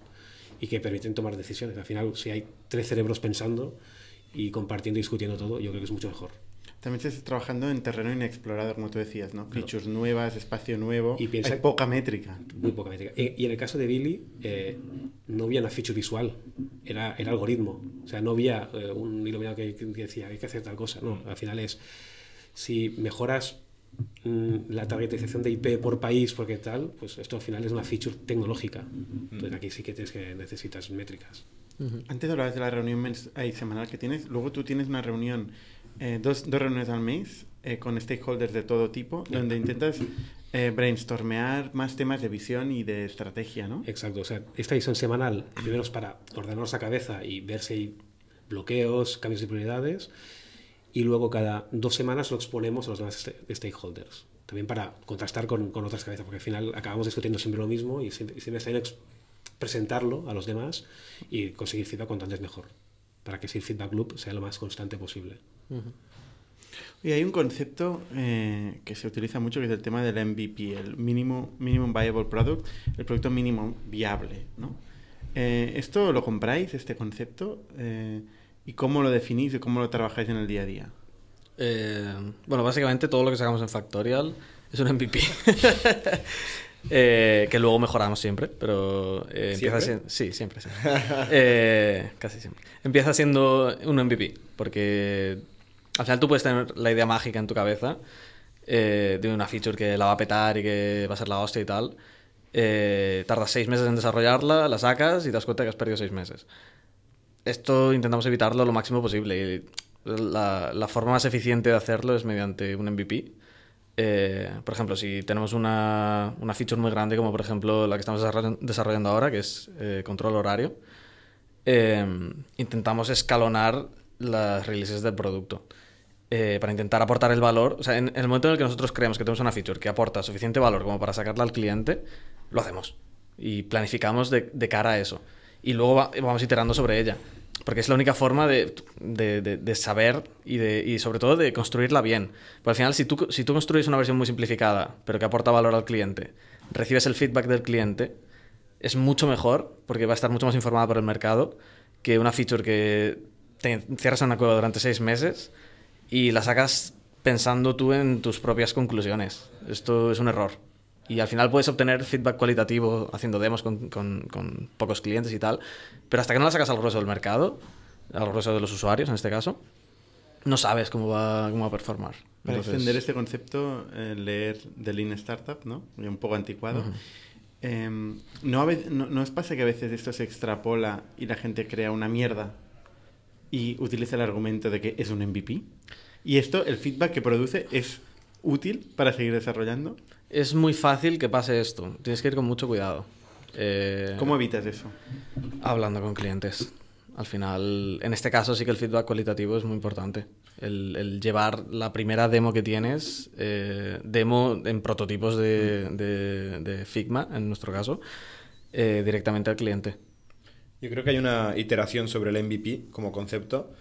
y que permiten tomar decisiones. Al final, si hay tres cerebros pensando y compartiendo y discutiendo todo, yo creo que es mucho mejor. También se está trabajando en terreno inexplorado, como tú decías, ¿no? Features claro. nuevas, espacio nuevo. Y piensa hay poca métrica. Muy poca métrica. Y en el caso de Billy, eh, no había una feature visual, era, era algoritmo. O sea, no había eh, un iluminado que, que, decía hay que hacer tal cosa. No, al final es si mejoras mmm, la targetización de IP por país, porque tal, pues esto al final es una feature tecnológica. Entonces aquí sí que, tienes que necesitas métricas. Uh -huh. Antes hablabas de la reunión semanal que tienes, luego tú tienes una reunión eh, dos, dos, reuniones al mes eh, con stakeholders de todo tipo, donde intentas eh, brainstormear más temas de visión y de estrategia, ¿no? Exacto, o sea, esta visión semanal, primero es para ordenarnos la cabeza y ver si hay bloqueos, cambios de prioridades, y luego cada dos semanas lo exponemos a los demás stakeholders, también para contrastar con, con otras cabezas, porque al final acabamos discutiendo siempre lo mismo y siempre, siempre está bien presentarlo a los demás y conseguir feedback cuanto antes mejor, para que ese feedback loop sea lo más constante posible. Uh -huh. Y hay un concepto eh, que se utiliza mucho que es el tema del MVP, el mínimo, minimum viable product, el producto mínimo viable, ¿no? Eh, ¿Esto lo compráis, este concepto? Eh, ¿Y cómo lo definís y cómo lo trabajáis en el día a día? Bueno, básicamente todo lo que sacamos en Factorial es un MVP. Eh, que luego mejoramos siempre, pero eh, empieza siendo... Sí, siempre, eh, casi siempre. Empieza siendo un MVP, porque al final tú puedes tener la idea mágica en tu cabeza eh, de una feature que la va a petar y que va a ser la hostia y tal. Eh, tardas seis meses en desarrollarla, la sacas y te das cuenta que has perdido seis meses. Esto intentamos evitarlo lo máximo posible. Y la, la forma más eficiente de hacerlo es mediante un MVP. Eh, por ejemplo, si tenemos una, una, feature muy grande, como por ejemplo la que estamos desarrollando ahora, que es eh, control horario, eh, intentamos escalonar las releases del producto. Eh, para intentar aportar el valor. O sea, en, en el momento en el que nosotros creemos que tenemos una feature que aporta suficiente valor como para sacarla al cliente, lo hacemos. Y planificamos de, de cara a eso. Y luego va- vamos iterando sobre ella. Porque es la única forma de, de- de- saber y, y sobre todo de construirla bien. Porque al final, si tú, si tú construyes una versión muy simplificada, pero que aporta valor al cliente, recibes el feedback del cliente, es mucho mejor porque va a estar mucho más informada por el mercado que una feature que te cierras en una cueva durante seis meses y la sacas pensando tú en tus propias conclusiones. Esto es un error. Y al final puedes obtener feedback cualitativo haciendo demos con, con- con pocos clientes y tal, pero hasta que no la sacas al grueso del mercado, al grueso de los usuarios en este caso, no sabes cómo va, cómo va a performar. Para Entonces- extender este concepto, eh, leer The Lean Startup, ¿no? Un poco anticuado. Em, ¿no, no, ¿No os pasa que a veces esto se extrapola y la gente crea una mierda y utiliza el argumento de que es un MVP? Y esto, el feedback que produce, es útil para seguir desarrollando. Es muy fácil que pase esto. Tienes que ir con mucho cuidado. Eh, ¿Cómo evitas eso? Hablando con clientes. Al final, en este caso sí que el feedback cualitativo es muy importante. El, el llevar la primera demo que tienes, eh, demo en prototipos de, de- de Figma, en nuestro caso, eh, directamente al cliente. Yo creo que hay una iteración sobre el MVP como concepto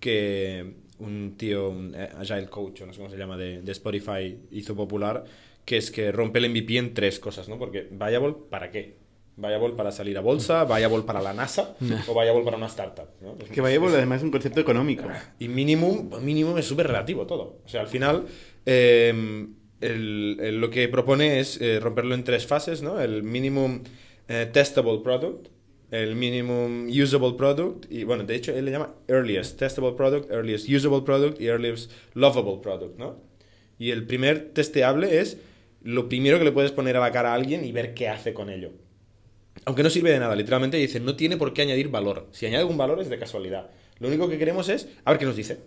que un tío, un eh, Agile Coach, o no sé cómo se llama, de, de Spotify hizo popular, que es que rompe el MVP en tres cosas, ¿no? Porque Viable, ¿para qué? Viable para salir a bolsa, Viable para la NASA o Viable para una startup, ¿no? Es- Que Viable además es un concepto económico. y minimum, minimum es súper relativo todo. O sea, al final, eh, el- el- lo que propone es eh, romperlo en tres fases, ¿no? El minimum eh, testable product, el minimum usable product, y bueno, de hecho él le llama earliest testable product, earliest usable product y earliest lovable product, ¿no? Y el primer testeable es lo primero que le puedes poner a la cara a alguien y ver qué hace con ello. Aunque no sirve de nada, literalmente dice, no tiene por qué añadir valor. Si añade algún valor es de casualidad. Lo único que queremos es a ver qué nos dice.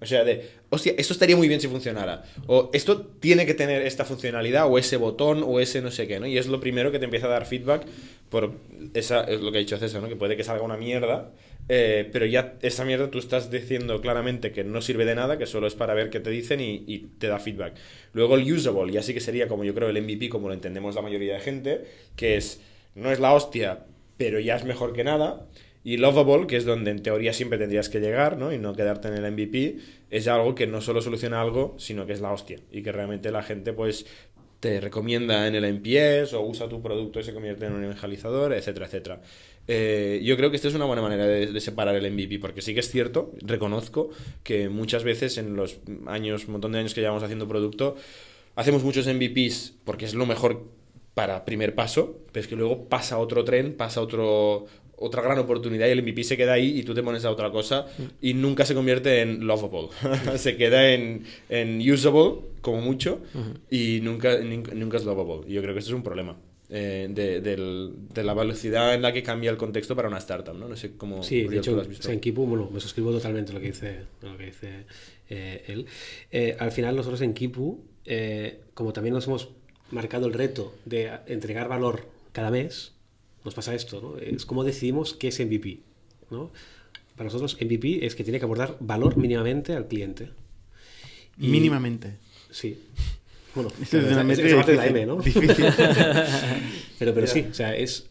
O sea, de, hostia, esto estaría muy bien si funcionara. O esto tiene que tener esta funcionalidad, o ese botón, o ese no sé qué, ¿no? Y es lo primero que te empieza a dar feedback por esa, es lo que ha dicho César, ¿no? Que puede que salga una mierda, eh, pero ya esa mierda tú estás diciendo claramente que no sirve de nada, que solo es para ver qué te dicen y, y te da feedback. Luego el usable, ya sí que sería como yo creo el MVP, como lo entendemos la mayoría de gente, que es, no es la hostia, pero ya es mejor que nada. Y Lovable, que es donde en teoría siempre tendrías que llegar, ¿no? Y no quedarte en el MVP, es algo que no solo soluciona algo, sino que es la hostia. Y que realmente la gente, pues, te recomienda en el NPS o usa tu producto y se convierte en un evangelizador, etcétera, etcétera. Eh, yo creo que esta es una buena manera de, de separar el MVP, porque sí que es cierto, reconozco que muchas veces en los años, un montón de años que llevamos haciendo producto, hacemos muchos MVPs porque es lo mejor para primer paso, pero es que luego pasa otro tren, pasa otro, otra gran oportunidad y el MVP se queda ahí y tú te pones a otra cosa y nunca se convierte en lovable. se queda en, en usable, como mucho, y nunca, nunca es lovable. Y yo creo que esto es un problema. eh, de, del- de la velocidad en la que cambia el contexto para una startup, ¿no? No sé cómo Sí, de hecho, en Kipu, bueno, me suscribo totalmente a lo que dice, lo que dice eh, él. Eh, al final, nosotros en Kipu, eh, como también nos hemos marcado el reto de entregar valor cada mes, nos pasa esto, ¿no? Es como decidimos qué es MVP, ¿no? Para nosotros, MVP es que tiene que abordar valor mínimamente al cliente. Y- Mínimamente. Sí. Bueno, es una esa- métrica esa parte de la. M, ¿no? Difícil. Pero, pero sí, o sea, es.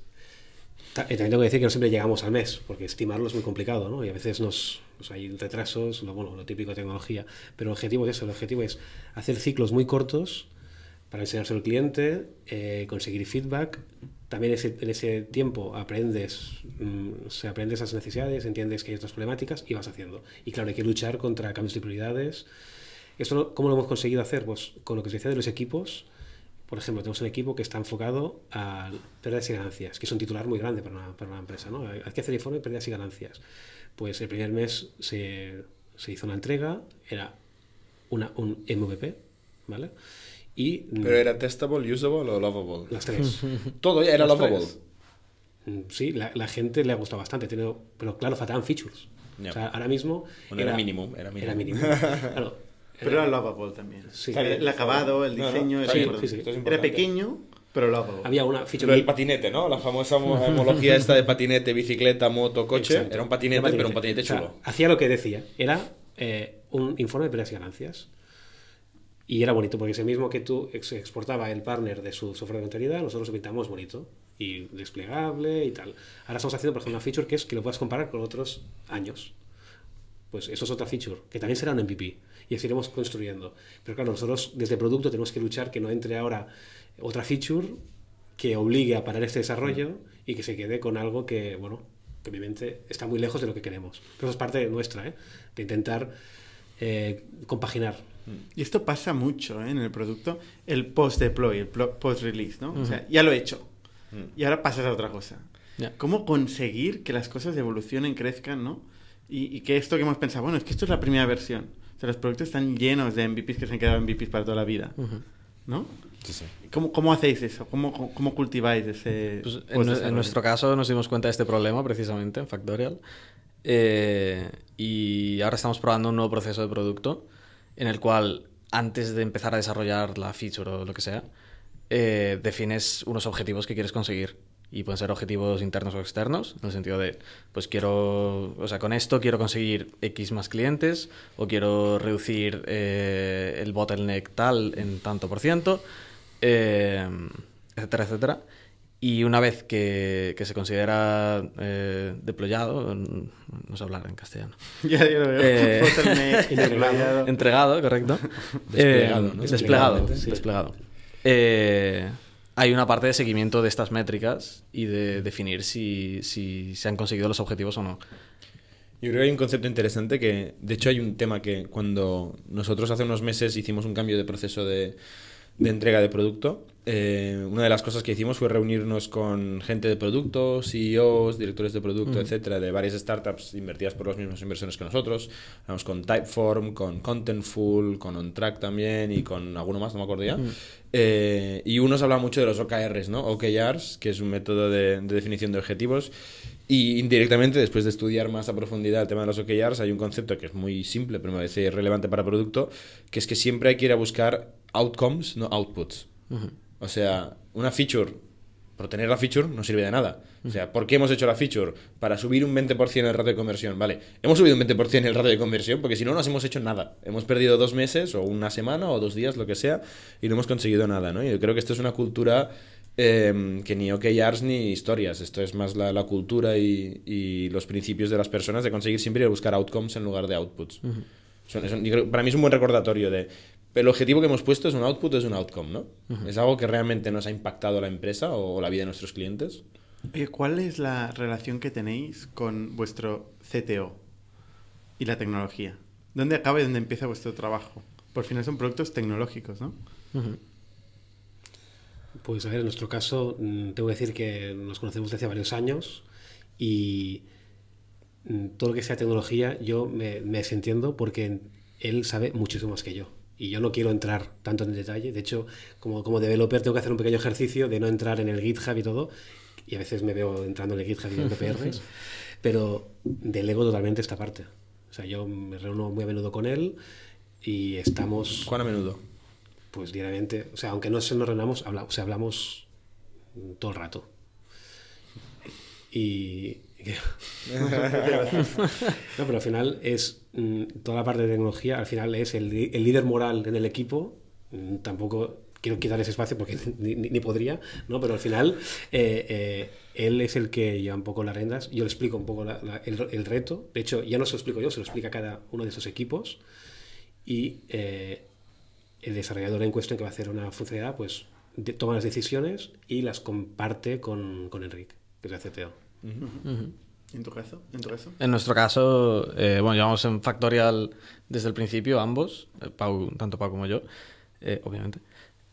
ta- También tengo que decir que no siempre llegamos al mes, porque estimarlo es muy complicado, ¿no? Y a veces nos, pues hay retrasos, lo, bueno, lo típico de tecnología. Pero el objetivo es eso, el objetivo es hacer ciclos muy cortos para enseñárselo al cliente, eh, conseguir feedback. También en ese tiempo aprendes, mm, aprende esas necesidades, entiendes que hay otras problemáticas y vas haciendo. Y claro, hay que luchar contra cambios de prioridades. ¿Esto cómo lo hemos conseguido hacer? Pues con lo que se decía de los equipos. Por ejemplo, tenemos un equipo que está enfocado a pérdidas y ganancias, que es un titular muy grande para una, para una empresa. ¿no? Hay que hacer informe de pérdidas y ganancias. Pues el primer mes se, se hizo una entrega, era una, un MVP, ¿vale? Y Pero era testable, usable o lovable. las tres. Todo era Las lovable. tres. Mm, Sí, la, la gente le ha gustado bastante, tiene- pero claro, faltaban features. Ya. O sea, ahora mismo. Bueno, era mínimo, era mínimo. mínimo. Claro, Pero era lovable también. Sí. Sea, el acabado, el No, no, diseño, está era, sí, sí. Era pequeño, Pero lo hago. Había una feature del que- patinete, ¿no? La famosa mo- homología esta de patinete, bicicleta, moto, coche. Exacto. Era un patinete, Era pero un patinete O sea, chulo. hacía lo que decía. Era eh, un informe de pérdidas y ganancias. Y era bonito, porque ese mismo que tú ex- exportaba el partner de su software de contabilidad, nosotros lo pintamos bonito y desplegable y tal. Ahora estamos haciendo, por ejemplo, una feature que es que lo puedas comparar con otros años. Pues eso es otra feature, que también será un MVP. Y así iremos construyendo. Pero claro, nosotros desde producto tenemos que luchar que no entre ahora otra feature que obligue a parar este desarrollo y que se quede con algo que, bueno, que obviamente está muy lejos de lo que queremos. Pero eso es parte nuestra, ¿eh? de intentar eh, compaginar. Y esto pasa mucho ¿eh? en el producto, el post-deploy, el post-release, ¿no? O sea, ya lo he hecho. Y ahora pasas a otra cosa. ¿Cómo conseguir que las cosas evolucionen, crezcan, ¿no? Y, y que esto que hemos pensado, bueno, es que esto es la primera versión. O sea, los productos están llenos de MVPs que se han quedado MVPs para toda la vida, ¿no? Sí, sí. ¿Cómo, cómo hacéis eso? ¿Cómo, cómo, cultiváis ese Pues en, en nuestro caso nos dimos cuenta de este problema precisamente en Factorial. Eh, y ahora estamos probando un nuevo proceso de producto en el cual antes de empezar a desarrollar la feature o lo que sea, eh, defines unos objetivos que quieres conseguir. Y pueden ser objetivos internos o externos, en el sentido de, pues quiero, o sea, con esto quiero conseguir X más clientes, o quiero reducir eh, el bottleneck tal en tanto por ciento, eh, etcétera, etcétera. Y una vez que, que se considera eh, deployado, no sé hablar en castellano, ya, ya lo veo. Eh, Bottleneck, deployado. entregado, correcto. Desplegado, Eh, ¿no? Desplegado, Desplegado, sí. desplegado. Eh, hay una parte de seguimiento de estas métricas y de definir si, si se han conseguido los objetivos o no. Yo creo que hay un concepto interesante que, de hecho, hay un tema que cuando nosotros hace unos meses hicimos un cambio de proceso de, de entrega de producto, eh, una de las cosas que hicimos fue reunirnos con gente de producto, CEOs, directores de producto, etcétera, de varias startups invertidas por los mismos inversores que nosotros. Hablamos con Typeform, con Contentful, con OnTrack también y con alguno más, no me acuerdo ya. Eh, y unos hablan mucho de los OKRs, ¿no? OKRs, que es un método de, de definición de objetivos. Y indirectamente, después de estudiar más a profundidad el tema de los OKRs, hay un concepto que es muy simple, pero me parece relevante para producto, que es que siempre hay que ir a buscar outcomes, no outputs. O sea, una feature, por tener la feature, no sirve de nada. O sea, ¿por qué hemos hecho la feature? Para subir un 20% el ratio de conversión. Vale, hemos subido un 20% el ratio de conversión porque si no, no hemos hecho nada. Hemos perdido dos meses o una semana o dos días, lo que sea, y no hemos conseguido nada, ¿no? Y yo creo que esto es una cultura eh, que ni OKRs ni historias. Esto es más la, la cultura y, y los principios de las personas de conseguir siempre ir a buscar outcomes en lugar de outputs. Son- yo creo- para mí es un buen recordatorio de el objetivo que hemos puesto es un output, es un outcome, ¿no? Es algo que realmente nos ha impactado a la empresa o la vida de nuestros clientes. Oye, ¿cuál es la relación que tenéis con vuestro CTO y la tecnología? ¿Dónde acaba y dónde empieza vuestro trabajo? Por final son productos tecnológicos, ¿no? Pues a ver, en nuestro caso, mm, tengo que decir que nos conocemos desde hace varios años y mm, todo lo que sea tecnología yo me, me desentiendo porque él sabe muchísimo más que yo. Y yo no quiero entrar tanto en detalle. De hecho, como, como developer tengo que hacer un pequeño ejercicio de no entrar en el GitHub y todo. Y a veces me veo entrando en el GitHub y viendo PRs. pero delego totalmente esta parte. O sea, yo me reúno muy a menudo con él y estamos ¿Cuán a menudo? pues diariamente, o sea, aunque no se nos reunamos, habla, o sea, hablamos todo el rato. Y... no, pero al final es toda la parte de tecnología, al final es el, el líder moral en el equipo, mm, tampoco quiero quitar ese espacio porque ni, ni- ni podría, ¿no? Pero al final eh, eh, él es el que lleva un poco las riendas, yo le explico un poco la- la- el, el reto, de hecho ya no se lo explico yo, se lo explica cada uno de esos equipos. Y eh, el desarrollador en cuestión que va a hacer una funcionalidad, pues de- toma las decisiones y las comparte con, con Enrique, que es el CTO. ¿En tu caso? ¿En tu caso? En nuestro caso, eh, bueno, llevamos en Factorial desde el principio, ambos, eh, Pau, tanto Pau como yo, eh, obviamente.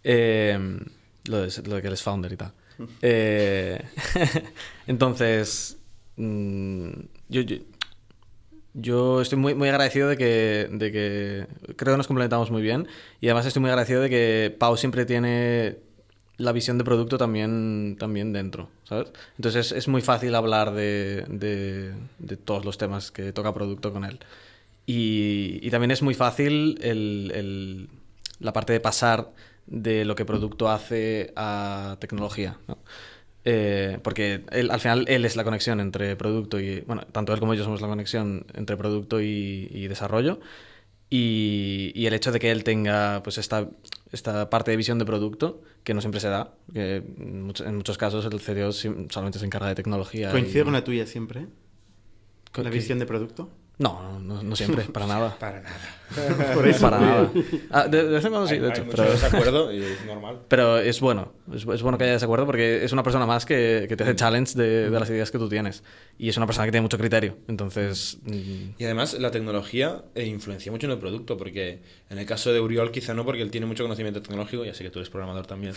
Eh, lo, de, lo de que él es founder y tal. Entonces, mm, yo, yo, yo estoy muy, muy agradecido de que, de que creo que nos complementamos muy bien y además estoy muy agradecido de que Pau siempre tiene la visión de producto también, también dentro, ¿sabes? Entonces es, muy fácil hablar de, de, todos los temas que toca producto con él. Y, y también es muy fácil el, el- la parte de pasar de lo que producto hace a tecnología. ¿no? Eh, porque él, al final él es la conexión entre producto y, bueno, tanto él como yo somos la conexión entre producto y desarrollo. Y, y, el hecho de que él tenga pues esta, esta parte de visión de producto, que no siempre se da, que en muchos, en muchos casos el CDO solamente se encarga de tecnología. ¿Coincide y... con la tuya siempre? ¿Con la visión de producto? No, no, no, siempre, para nada. para nada. Por eso, para nada. Ah, de, de, vez en cuando sí, hay, de hecho. Hay pero... mucho desacuerdo y es normal. Pero es bueno, es, es, bueno que haya desacuerdo porque es una persona más que, que te hace challenge de, de, las ideas que tú tienes. Y es una persona que tiene mucho criterio. Entonces. Y además, la tecnología eh, influencia mucho en el producto, porque en el caso de Uriol, quizá no, porque él tiene mucho conocimiento tecnológico, ya sé que tú eres programador también,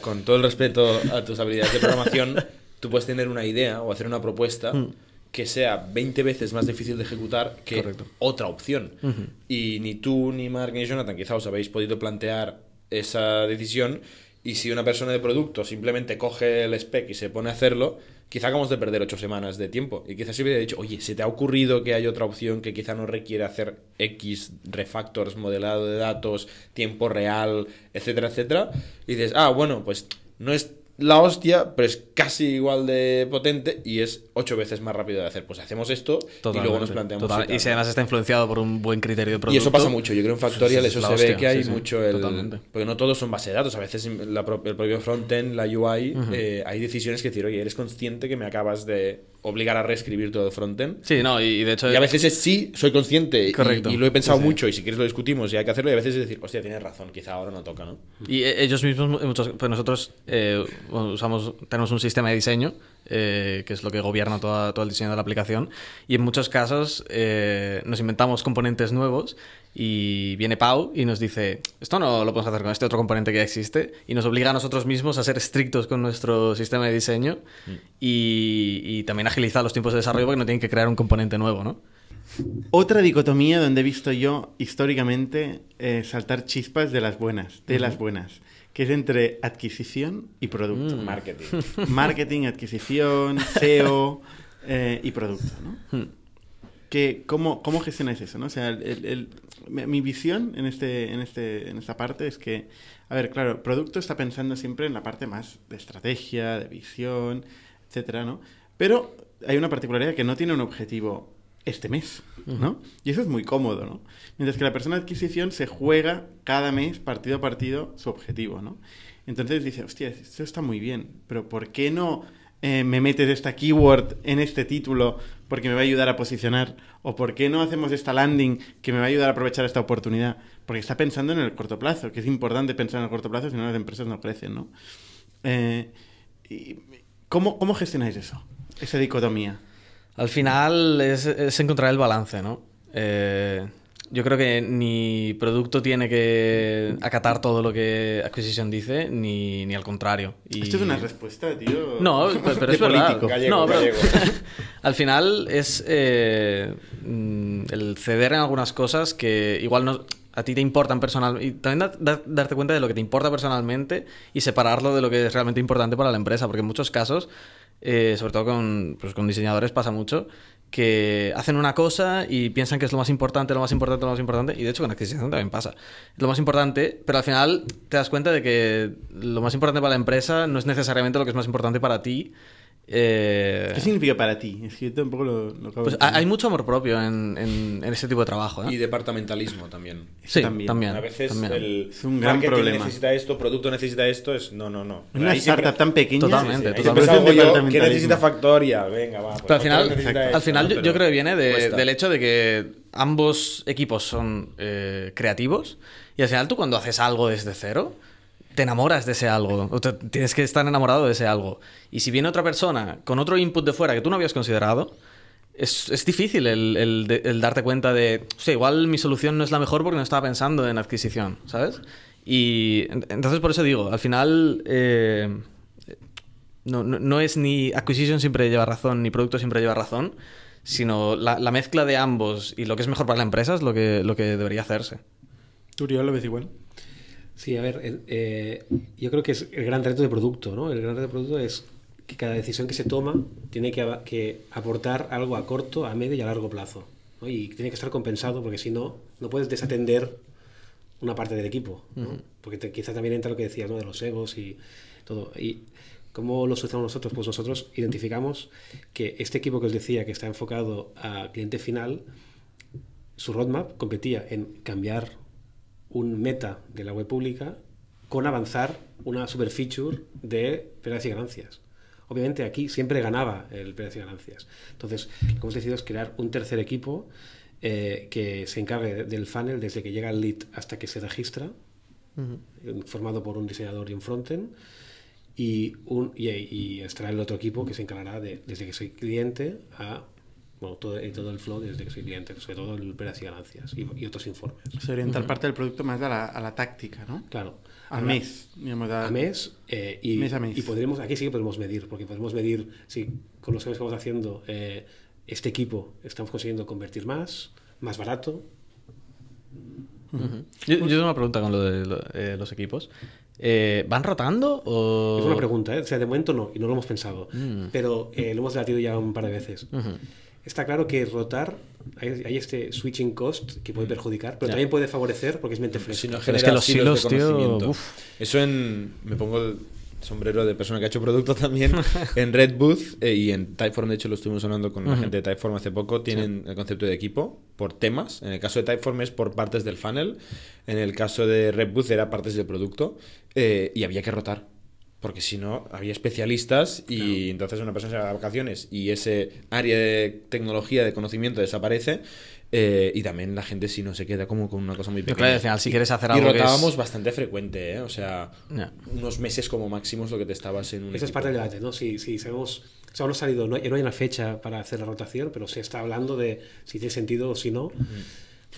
con todo el respeto a tus habilidades de programación, tú puedes tener una idea o hacer una propuesta. Mm que sea 20 veces más difícil de ejecutar que Correcto. otra opción. Uh -huh. Y ni tú, ni Mark, ni Jonathan quizá os habéis podido plantear esa decisión. Y si una persona de producto simplemente coge el spec y se pone a hacerlo, quizá acabamos de perder ocho semanas de tiempo. Y quizás se hubiera dicho, oye, ¿se te ha ocurrido que hay otra opción que quizá no requiere hacer X refactors, modelado de datos, tiempo real, etcétera, etcétera? Y dices, ah, bueno, pues no es la hostia, pero es casi igual de potente y es ocho veces más rápido de hacer. Pues hacemos esto Totalmente. y luego nos planteamos. Total. Y si además está influenciado por un buen criterio de producto. Y eso pasa mucho. Yo creo en Factorial eso, es se hostia, ve que hay sí, sí. mucho el. Totalmente. Porque no todos son base de datos. A veces la, el propio frontend, la UI, uh -huh. eh, hay decisiones que decir, oye, eres consciente que me acabas de obligar a reescribir todo el frontend. Sí, no, y de hecho. Y a veces es sí, soy consciente Correcto. Y, y, lo he pensado sí, sí. mucho y si quieres lo discutimos y hay que hacerlo. Y a veces es decir, hostia, tienes razón, quizá ahora no toca, ¿no? Y eh, ellos mismos, muchos, pues nosotros eh, usamos, tenemos un sistema de diseño eh, que es lo que gobierna toda, todo el diseño de la aplicación. Y en muchos casos eh, nos inventamos componentes nuevos y viene Pau y nos dice, esto no lo podemos hacer con este otro componente que ya existe, y nos obliga a nosotros mismos a ser estrictos con nuestro sistema de diseño mm. y, y, también agilizar los tiempos de desarrollo porque no tienen que crear un componente nuevo, ¿no? Otra dicotomía donde he visto yo históricamente eh, saltar chispas de las buenas, de uh -huh. las buenas que es entre adquisición y producto. Mm. Marketing. Marketing, adquisición, SEO eh, y producto, ¿no? Que, ¿cómo, ¿Cómo gestionáis eso? ¿no? O sea, el, el, el, mi visión en, este, en, este, en esta parte es que, a ver, claro, el producto está pensando siempre en la parte más de estrategia, de visión, etcétera, ¿no? Pero hay una particularidad que no tiene un objetivo este mes, ¿no? Y eso es muy cómodo, ¿no? Mientras que la persona de adquisición se juega cada mes, partido a partido, su objetivo, ¿no? Entonces dice, hostia, esto está muy bien, pero ¿por qué no eh, me metes esta keyword en este título porque me va a ayudar a posicionar? ¿O por qué no hacemos esta landing que me va a ayudar a aprovechar esta oportunidad? Porque está pensando en el corto plazo, que es importante pensar en el corto plazo, si no las empresas no crecen, ¿no? Eh, ¿cómo, ¿Cómo gestionáis eso? Esa dicotomía. Al final es, es encontrar el balance, ¿no? Eh, yo creo que ni producto tiene que acatar todo lo que Acquisition dice, ni, ni al contrario. Y... Esto es una respuesta, tío. No, pero, pero es verdad. Político. Gallego, no, pero gallego. al final es eh, el ceder en algunas cosas que igual no, a ti te importan personalmente. Y también da, da, darte cuenta de lo que te importa personalmente y separarlo de lo que es realmente importante para la empresa. Porque en muchos casos, eh, sobre todo con, pues, con diseñadores, pasa mucho que hacen una cosa y piensan que es lo más importante, lo más importante, lo más importante, y de hecho con adquisición también pasa. Es lo más importante, pero al final te das cuenta de que lo más importante para la empresa no es necesariamente lo que es más importante para ti. Eh... ¿Qué significa para ti? Es que yo tampoco lo, lo acabo pues de hay mucho amor propio en, en, en ese tipo de trabajo. ¿eh? Y departamentalismo también. Sí, también. también. A veces también. el Es un gran marketing problema. necesita esto, producto necesita esto, es no, no, no. Una Ahí startup siempre- tan pequeña. Totalmente, Ahí totalmente. siempre salgo yo, ¿qué necesita Factoria? Venga, va. pues Pero al final, necesita al esto, final ¿no? yo, Pero yo creo que viene de- del hecho de que ambos equipos son eh, creativos y al final tú cuando haces algo desde cero te enamoras de ese algo, o te- tienes que estar enamorado de ese algo. Y si viene otra persona con otro input de fuera que tú no habías considerado, es, es difícil el, el darte cuenta de, o sea, igual mi solución no es la mejor porque no estaba pensando en adquisición, ¿sabes? Y en- entonces por eso digo, al final... eh, no, no, es ni acquisition siempre lleva razón, ni producto siempre lleva razón, sino la, la mezcla de ambos y lo que es mejor para la empresa es lo que, lo que debería hacerse. ¿Tú, Uriol, lo ves igual? Sí, a ver, el- eh, yo creo que es el gran reto de producto, ¿no? El gran reto de producto es que cada decisión que se toma tiene que, que aportar algo a corto, a medio y a largo plazo. ¿no? Y tiene que estar compensado porque si no, no puedes desatender una parte del equipo, ¿no? porque te- quizá también entra lo que decías, ¿no? de los egos y todo. Y ¿Cómo lo solucionamos nosotros? Pues nosotros identificamos que este equipo que os decía que está enfocado a cliente final, su roadmap competía en cambiar un meta de la web pública con avanzar una super feature de pérdidas y ganancias. Obviamente aquí siempre ganaba el pérdidas y ganancias. Entonces, lo que hemos decidido es crear un tercer equipo eh, que se encargue del funnel desde que llega el lead hasta que se registra, eh, formado por un diseñador y un frontend, y, un, y, y estará el otro equipo que se encargará de, desde que soy cliente a bueno, todo, y todo el flow desde que soy cliente, sobre todo el pérdidas y ganancias y, y otros informes. Se orienta parte del producto más a la, a la táctica, ¿no? Claro. A Habrá- mes, digamos, a, a mes, eh, y, Mes a mes. y podremos, aquí sí que podemos medir, porque podemos medir si con los años que vamos haciendo eh, este equipo estamos consiguiendo convertir más, más barato. Yo, yo tengo una pregunta con lo de lo- eh, los equipos. Eh, ¿Van rotando o...? Es una pregunta, ¿eh? o sea, de momento no, y no lo hemos pensado, pero eh, lo hemos debatido ya un par de veces. Está claro que rotar, hay, hay este switching cost que puede perjudicar, pero Ya. también puede favorecer porque es mente Si fresca. no Pero es que los silos tío, uf. Eso en. Me pongo el sombrero de persona que ha hecho producto también. en Red Booth eh, y en Typeform, de hecho, lo estuvimos hablando con la gente de Typeform hace poco. Tienen el concepto de equipo por temas. En el caso de Typeform es por partes del funnel. En el caso de Red Booth era partes del producto. eh, y había que rotar. Porque si no, había especialistas y entonces una persona se va de vacaciones y ese área de tecnología, de conocimiento desaparece. eh, y también la gente si no se queda como con una cosa muy Pero pequeña. claro, al final, si quieres hacer Y algo que es- rotábamos bastante frecuente, ¿eh? O sea, unos meses como máximo es lo que te estabas en un. Esa es equipo. parte del debate, ¿no? Si, si sabemos, o sea, no ha salido, no hay, no hay una fecha para hacer la rotación, pero se está hablando de si tiene sentido o si no.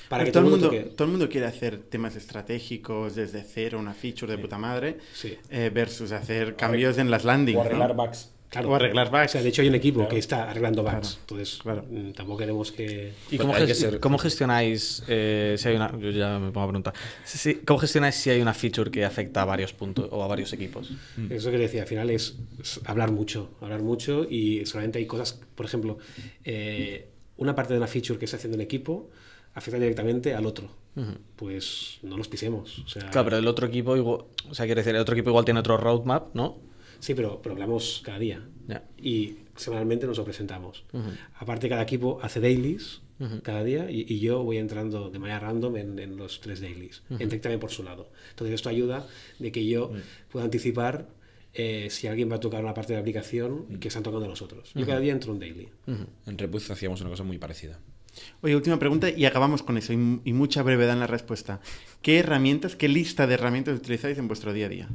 Para que todo, el mundo, todo el mundo quiere hacer temas estratégicos desde cero, una feature de puta madre, Sí. eh, versus hacer cambios en las landings. O arreglar ¿no? bugs. Claro. O arreglar O bugs. sea, de hecho hay un equipo que está arreglando bugs. Claro. Entonces, Claro. mm, tampoco queremos que... ¿Y Pues cómo, hay que cómo gestionáis eh, si hay una... Yo ya me pongo a preguntar. Si- ¿Cómo gestionáis si hay una feature que afecta a varios puntos o a varios equipos? Eso que decía, al final es, es hablar mucho, hablar mucho y solamente hay cosas, por ejemplo, eh, una parte de una feature que está haciendo un equipo afecta directamente al otro. Pues no nos pisemos. O sea, Claro, pero el otro equipo, igual, o sea, quiere decir, el otro equipo igual tiene otro roadmap, ¿no? Sí, pero, pero hablamos cada día. Ya. Y semanalmente nos lo presentamos. Aparte, cada equipo hace dailies cada día y, y yo voy entrando de manera random en, en los tres dailies. Entré también por su lado. Entonces, esto ayuda de que yo pueda anticipar eh, si alguien va a tocar una parte de la aplicación que están tocando los otros. Yo cada día entro un daily. En Rebooth hacíamos una cosa muy parecida. Oye, última pregunta y acabamos con eso y, mucha brevedad en la respuesta. ¿Qué herramientas, qué lista de herramientas utilizáis en vuestro día a día?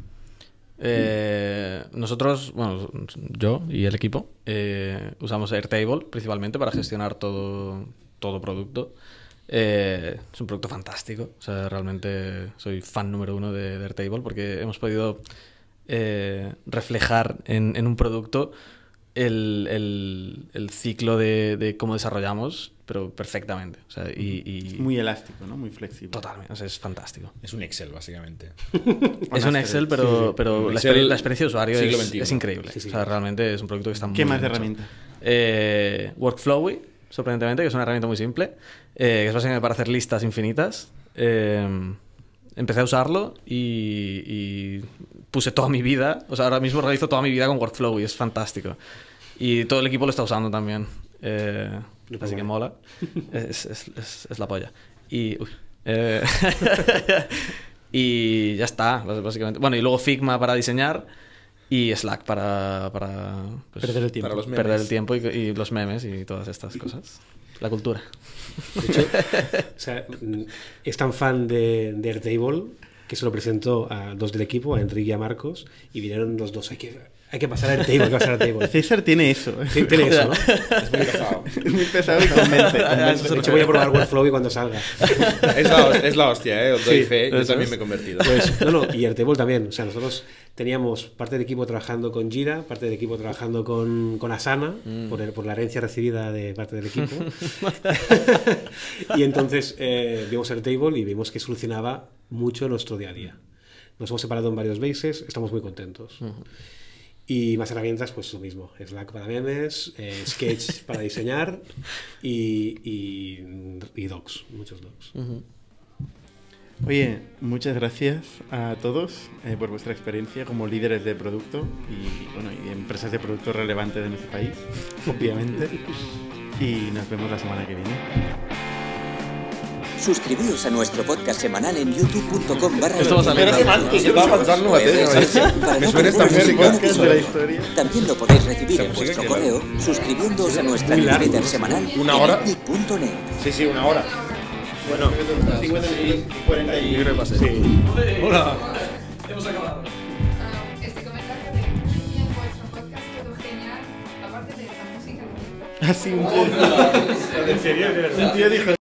Eh, nosotros, bueno, yo y el equipo, eh, usamos Airtable principalmente para gestionar todo, todo producto. Eh, es un producto fantástico. O sea, realmente soy fan número uno de, Airtable porque hemos podido reflejar en un producto el, el- el ciclo de, de cómo desarrollamos, pero perfectamente. O sea, y, y- Muy elástico, ¿no? Muy flexible. totalmente. O sea, es fantástico. Es un Excel, básicamente. Es un Excel, pero, pero Un la, Excel exper- la experiencia de usuario es, increíble. Sí, sí. O sea, realmente es un producto que está muy ¿Qué más de herramienta? Eh, Workflowy, sorprendentemente, que es una herramienta muy simple, eh, que es básicamente para hacer listas infinitas. Eh, empecé a usarlo y, y puse toda mi vida, o sea, ahora mismo realizo toda mi vida con Workflowy, es fantástico. Y todo el equipo lo está usando también. Eh, así que mola. Es, es- es- es la polla. Y. uy, eh, y ya está, bás- básicamente. Bueno, y luego Figma para diseñar y Slack para. para pues, Perder el tiempo. Para los memes. perder el tiempo y, y los memes y todas estas cosas. La cultura. De hecho, o sea, es tan fan de, de Airtable que se lo presentó a dos del equipo, a Enrique y a Marcos, y vinieron los dos. Hay que, hay que pasar a Airtable, hay que pasar a Airtable. César tiene eso. Sí, tiene eso, ¿no? Es muy pesado. Es muy pesado y convence. convence. De hecho, voy a probar Workflow cuando salga. es, la, es la hostia, ¿eh? Os doy Sí, fe. Yo también es. me he convertido. Pues, no, no, y Airtable también. O sea, nosotros teníamos parte del equipo trabajando con Jira, parte del equipo trabajando con, con Asana, por, el- por la herencia recibida de parte del equipo. y entonces eh, vimos Airtable y vimos que solucionaba mucho nuestro día a día. Nos hemos separado en varios bases, estamos muy contentos. Y más herramientas, pues lo mismo. Slack para memes, eh, Sketch para diseñar y, y, y docs, muchos docs. Oye, muchas gracias a todos eh, por vuestra experiencia como líderes de producto y, bueno, y empresas de producto relevantes de nuestro país, obviamente. Y nos vemos la semana que viene. Suscribíos a nuestro podcast semanal en youtube.com barra Esto va para Me suena esta música. También lo podéis recibir en vuestro correo suscribiéndoos a nuestra newsletter semanal ¿Una en hora? etnic.net. Sí, sí, una hora. Bueno, y 40 y... yo creo que pase. Hola. Ah, este comentario de que en vuestro podcast todo genial, aparte de la música. Así un tío... ¿En serio? Un tío dijo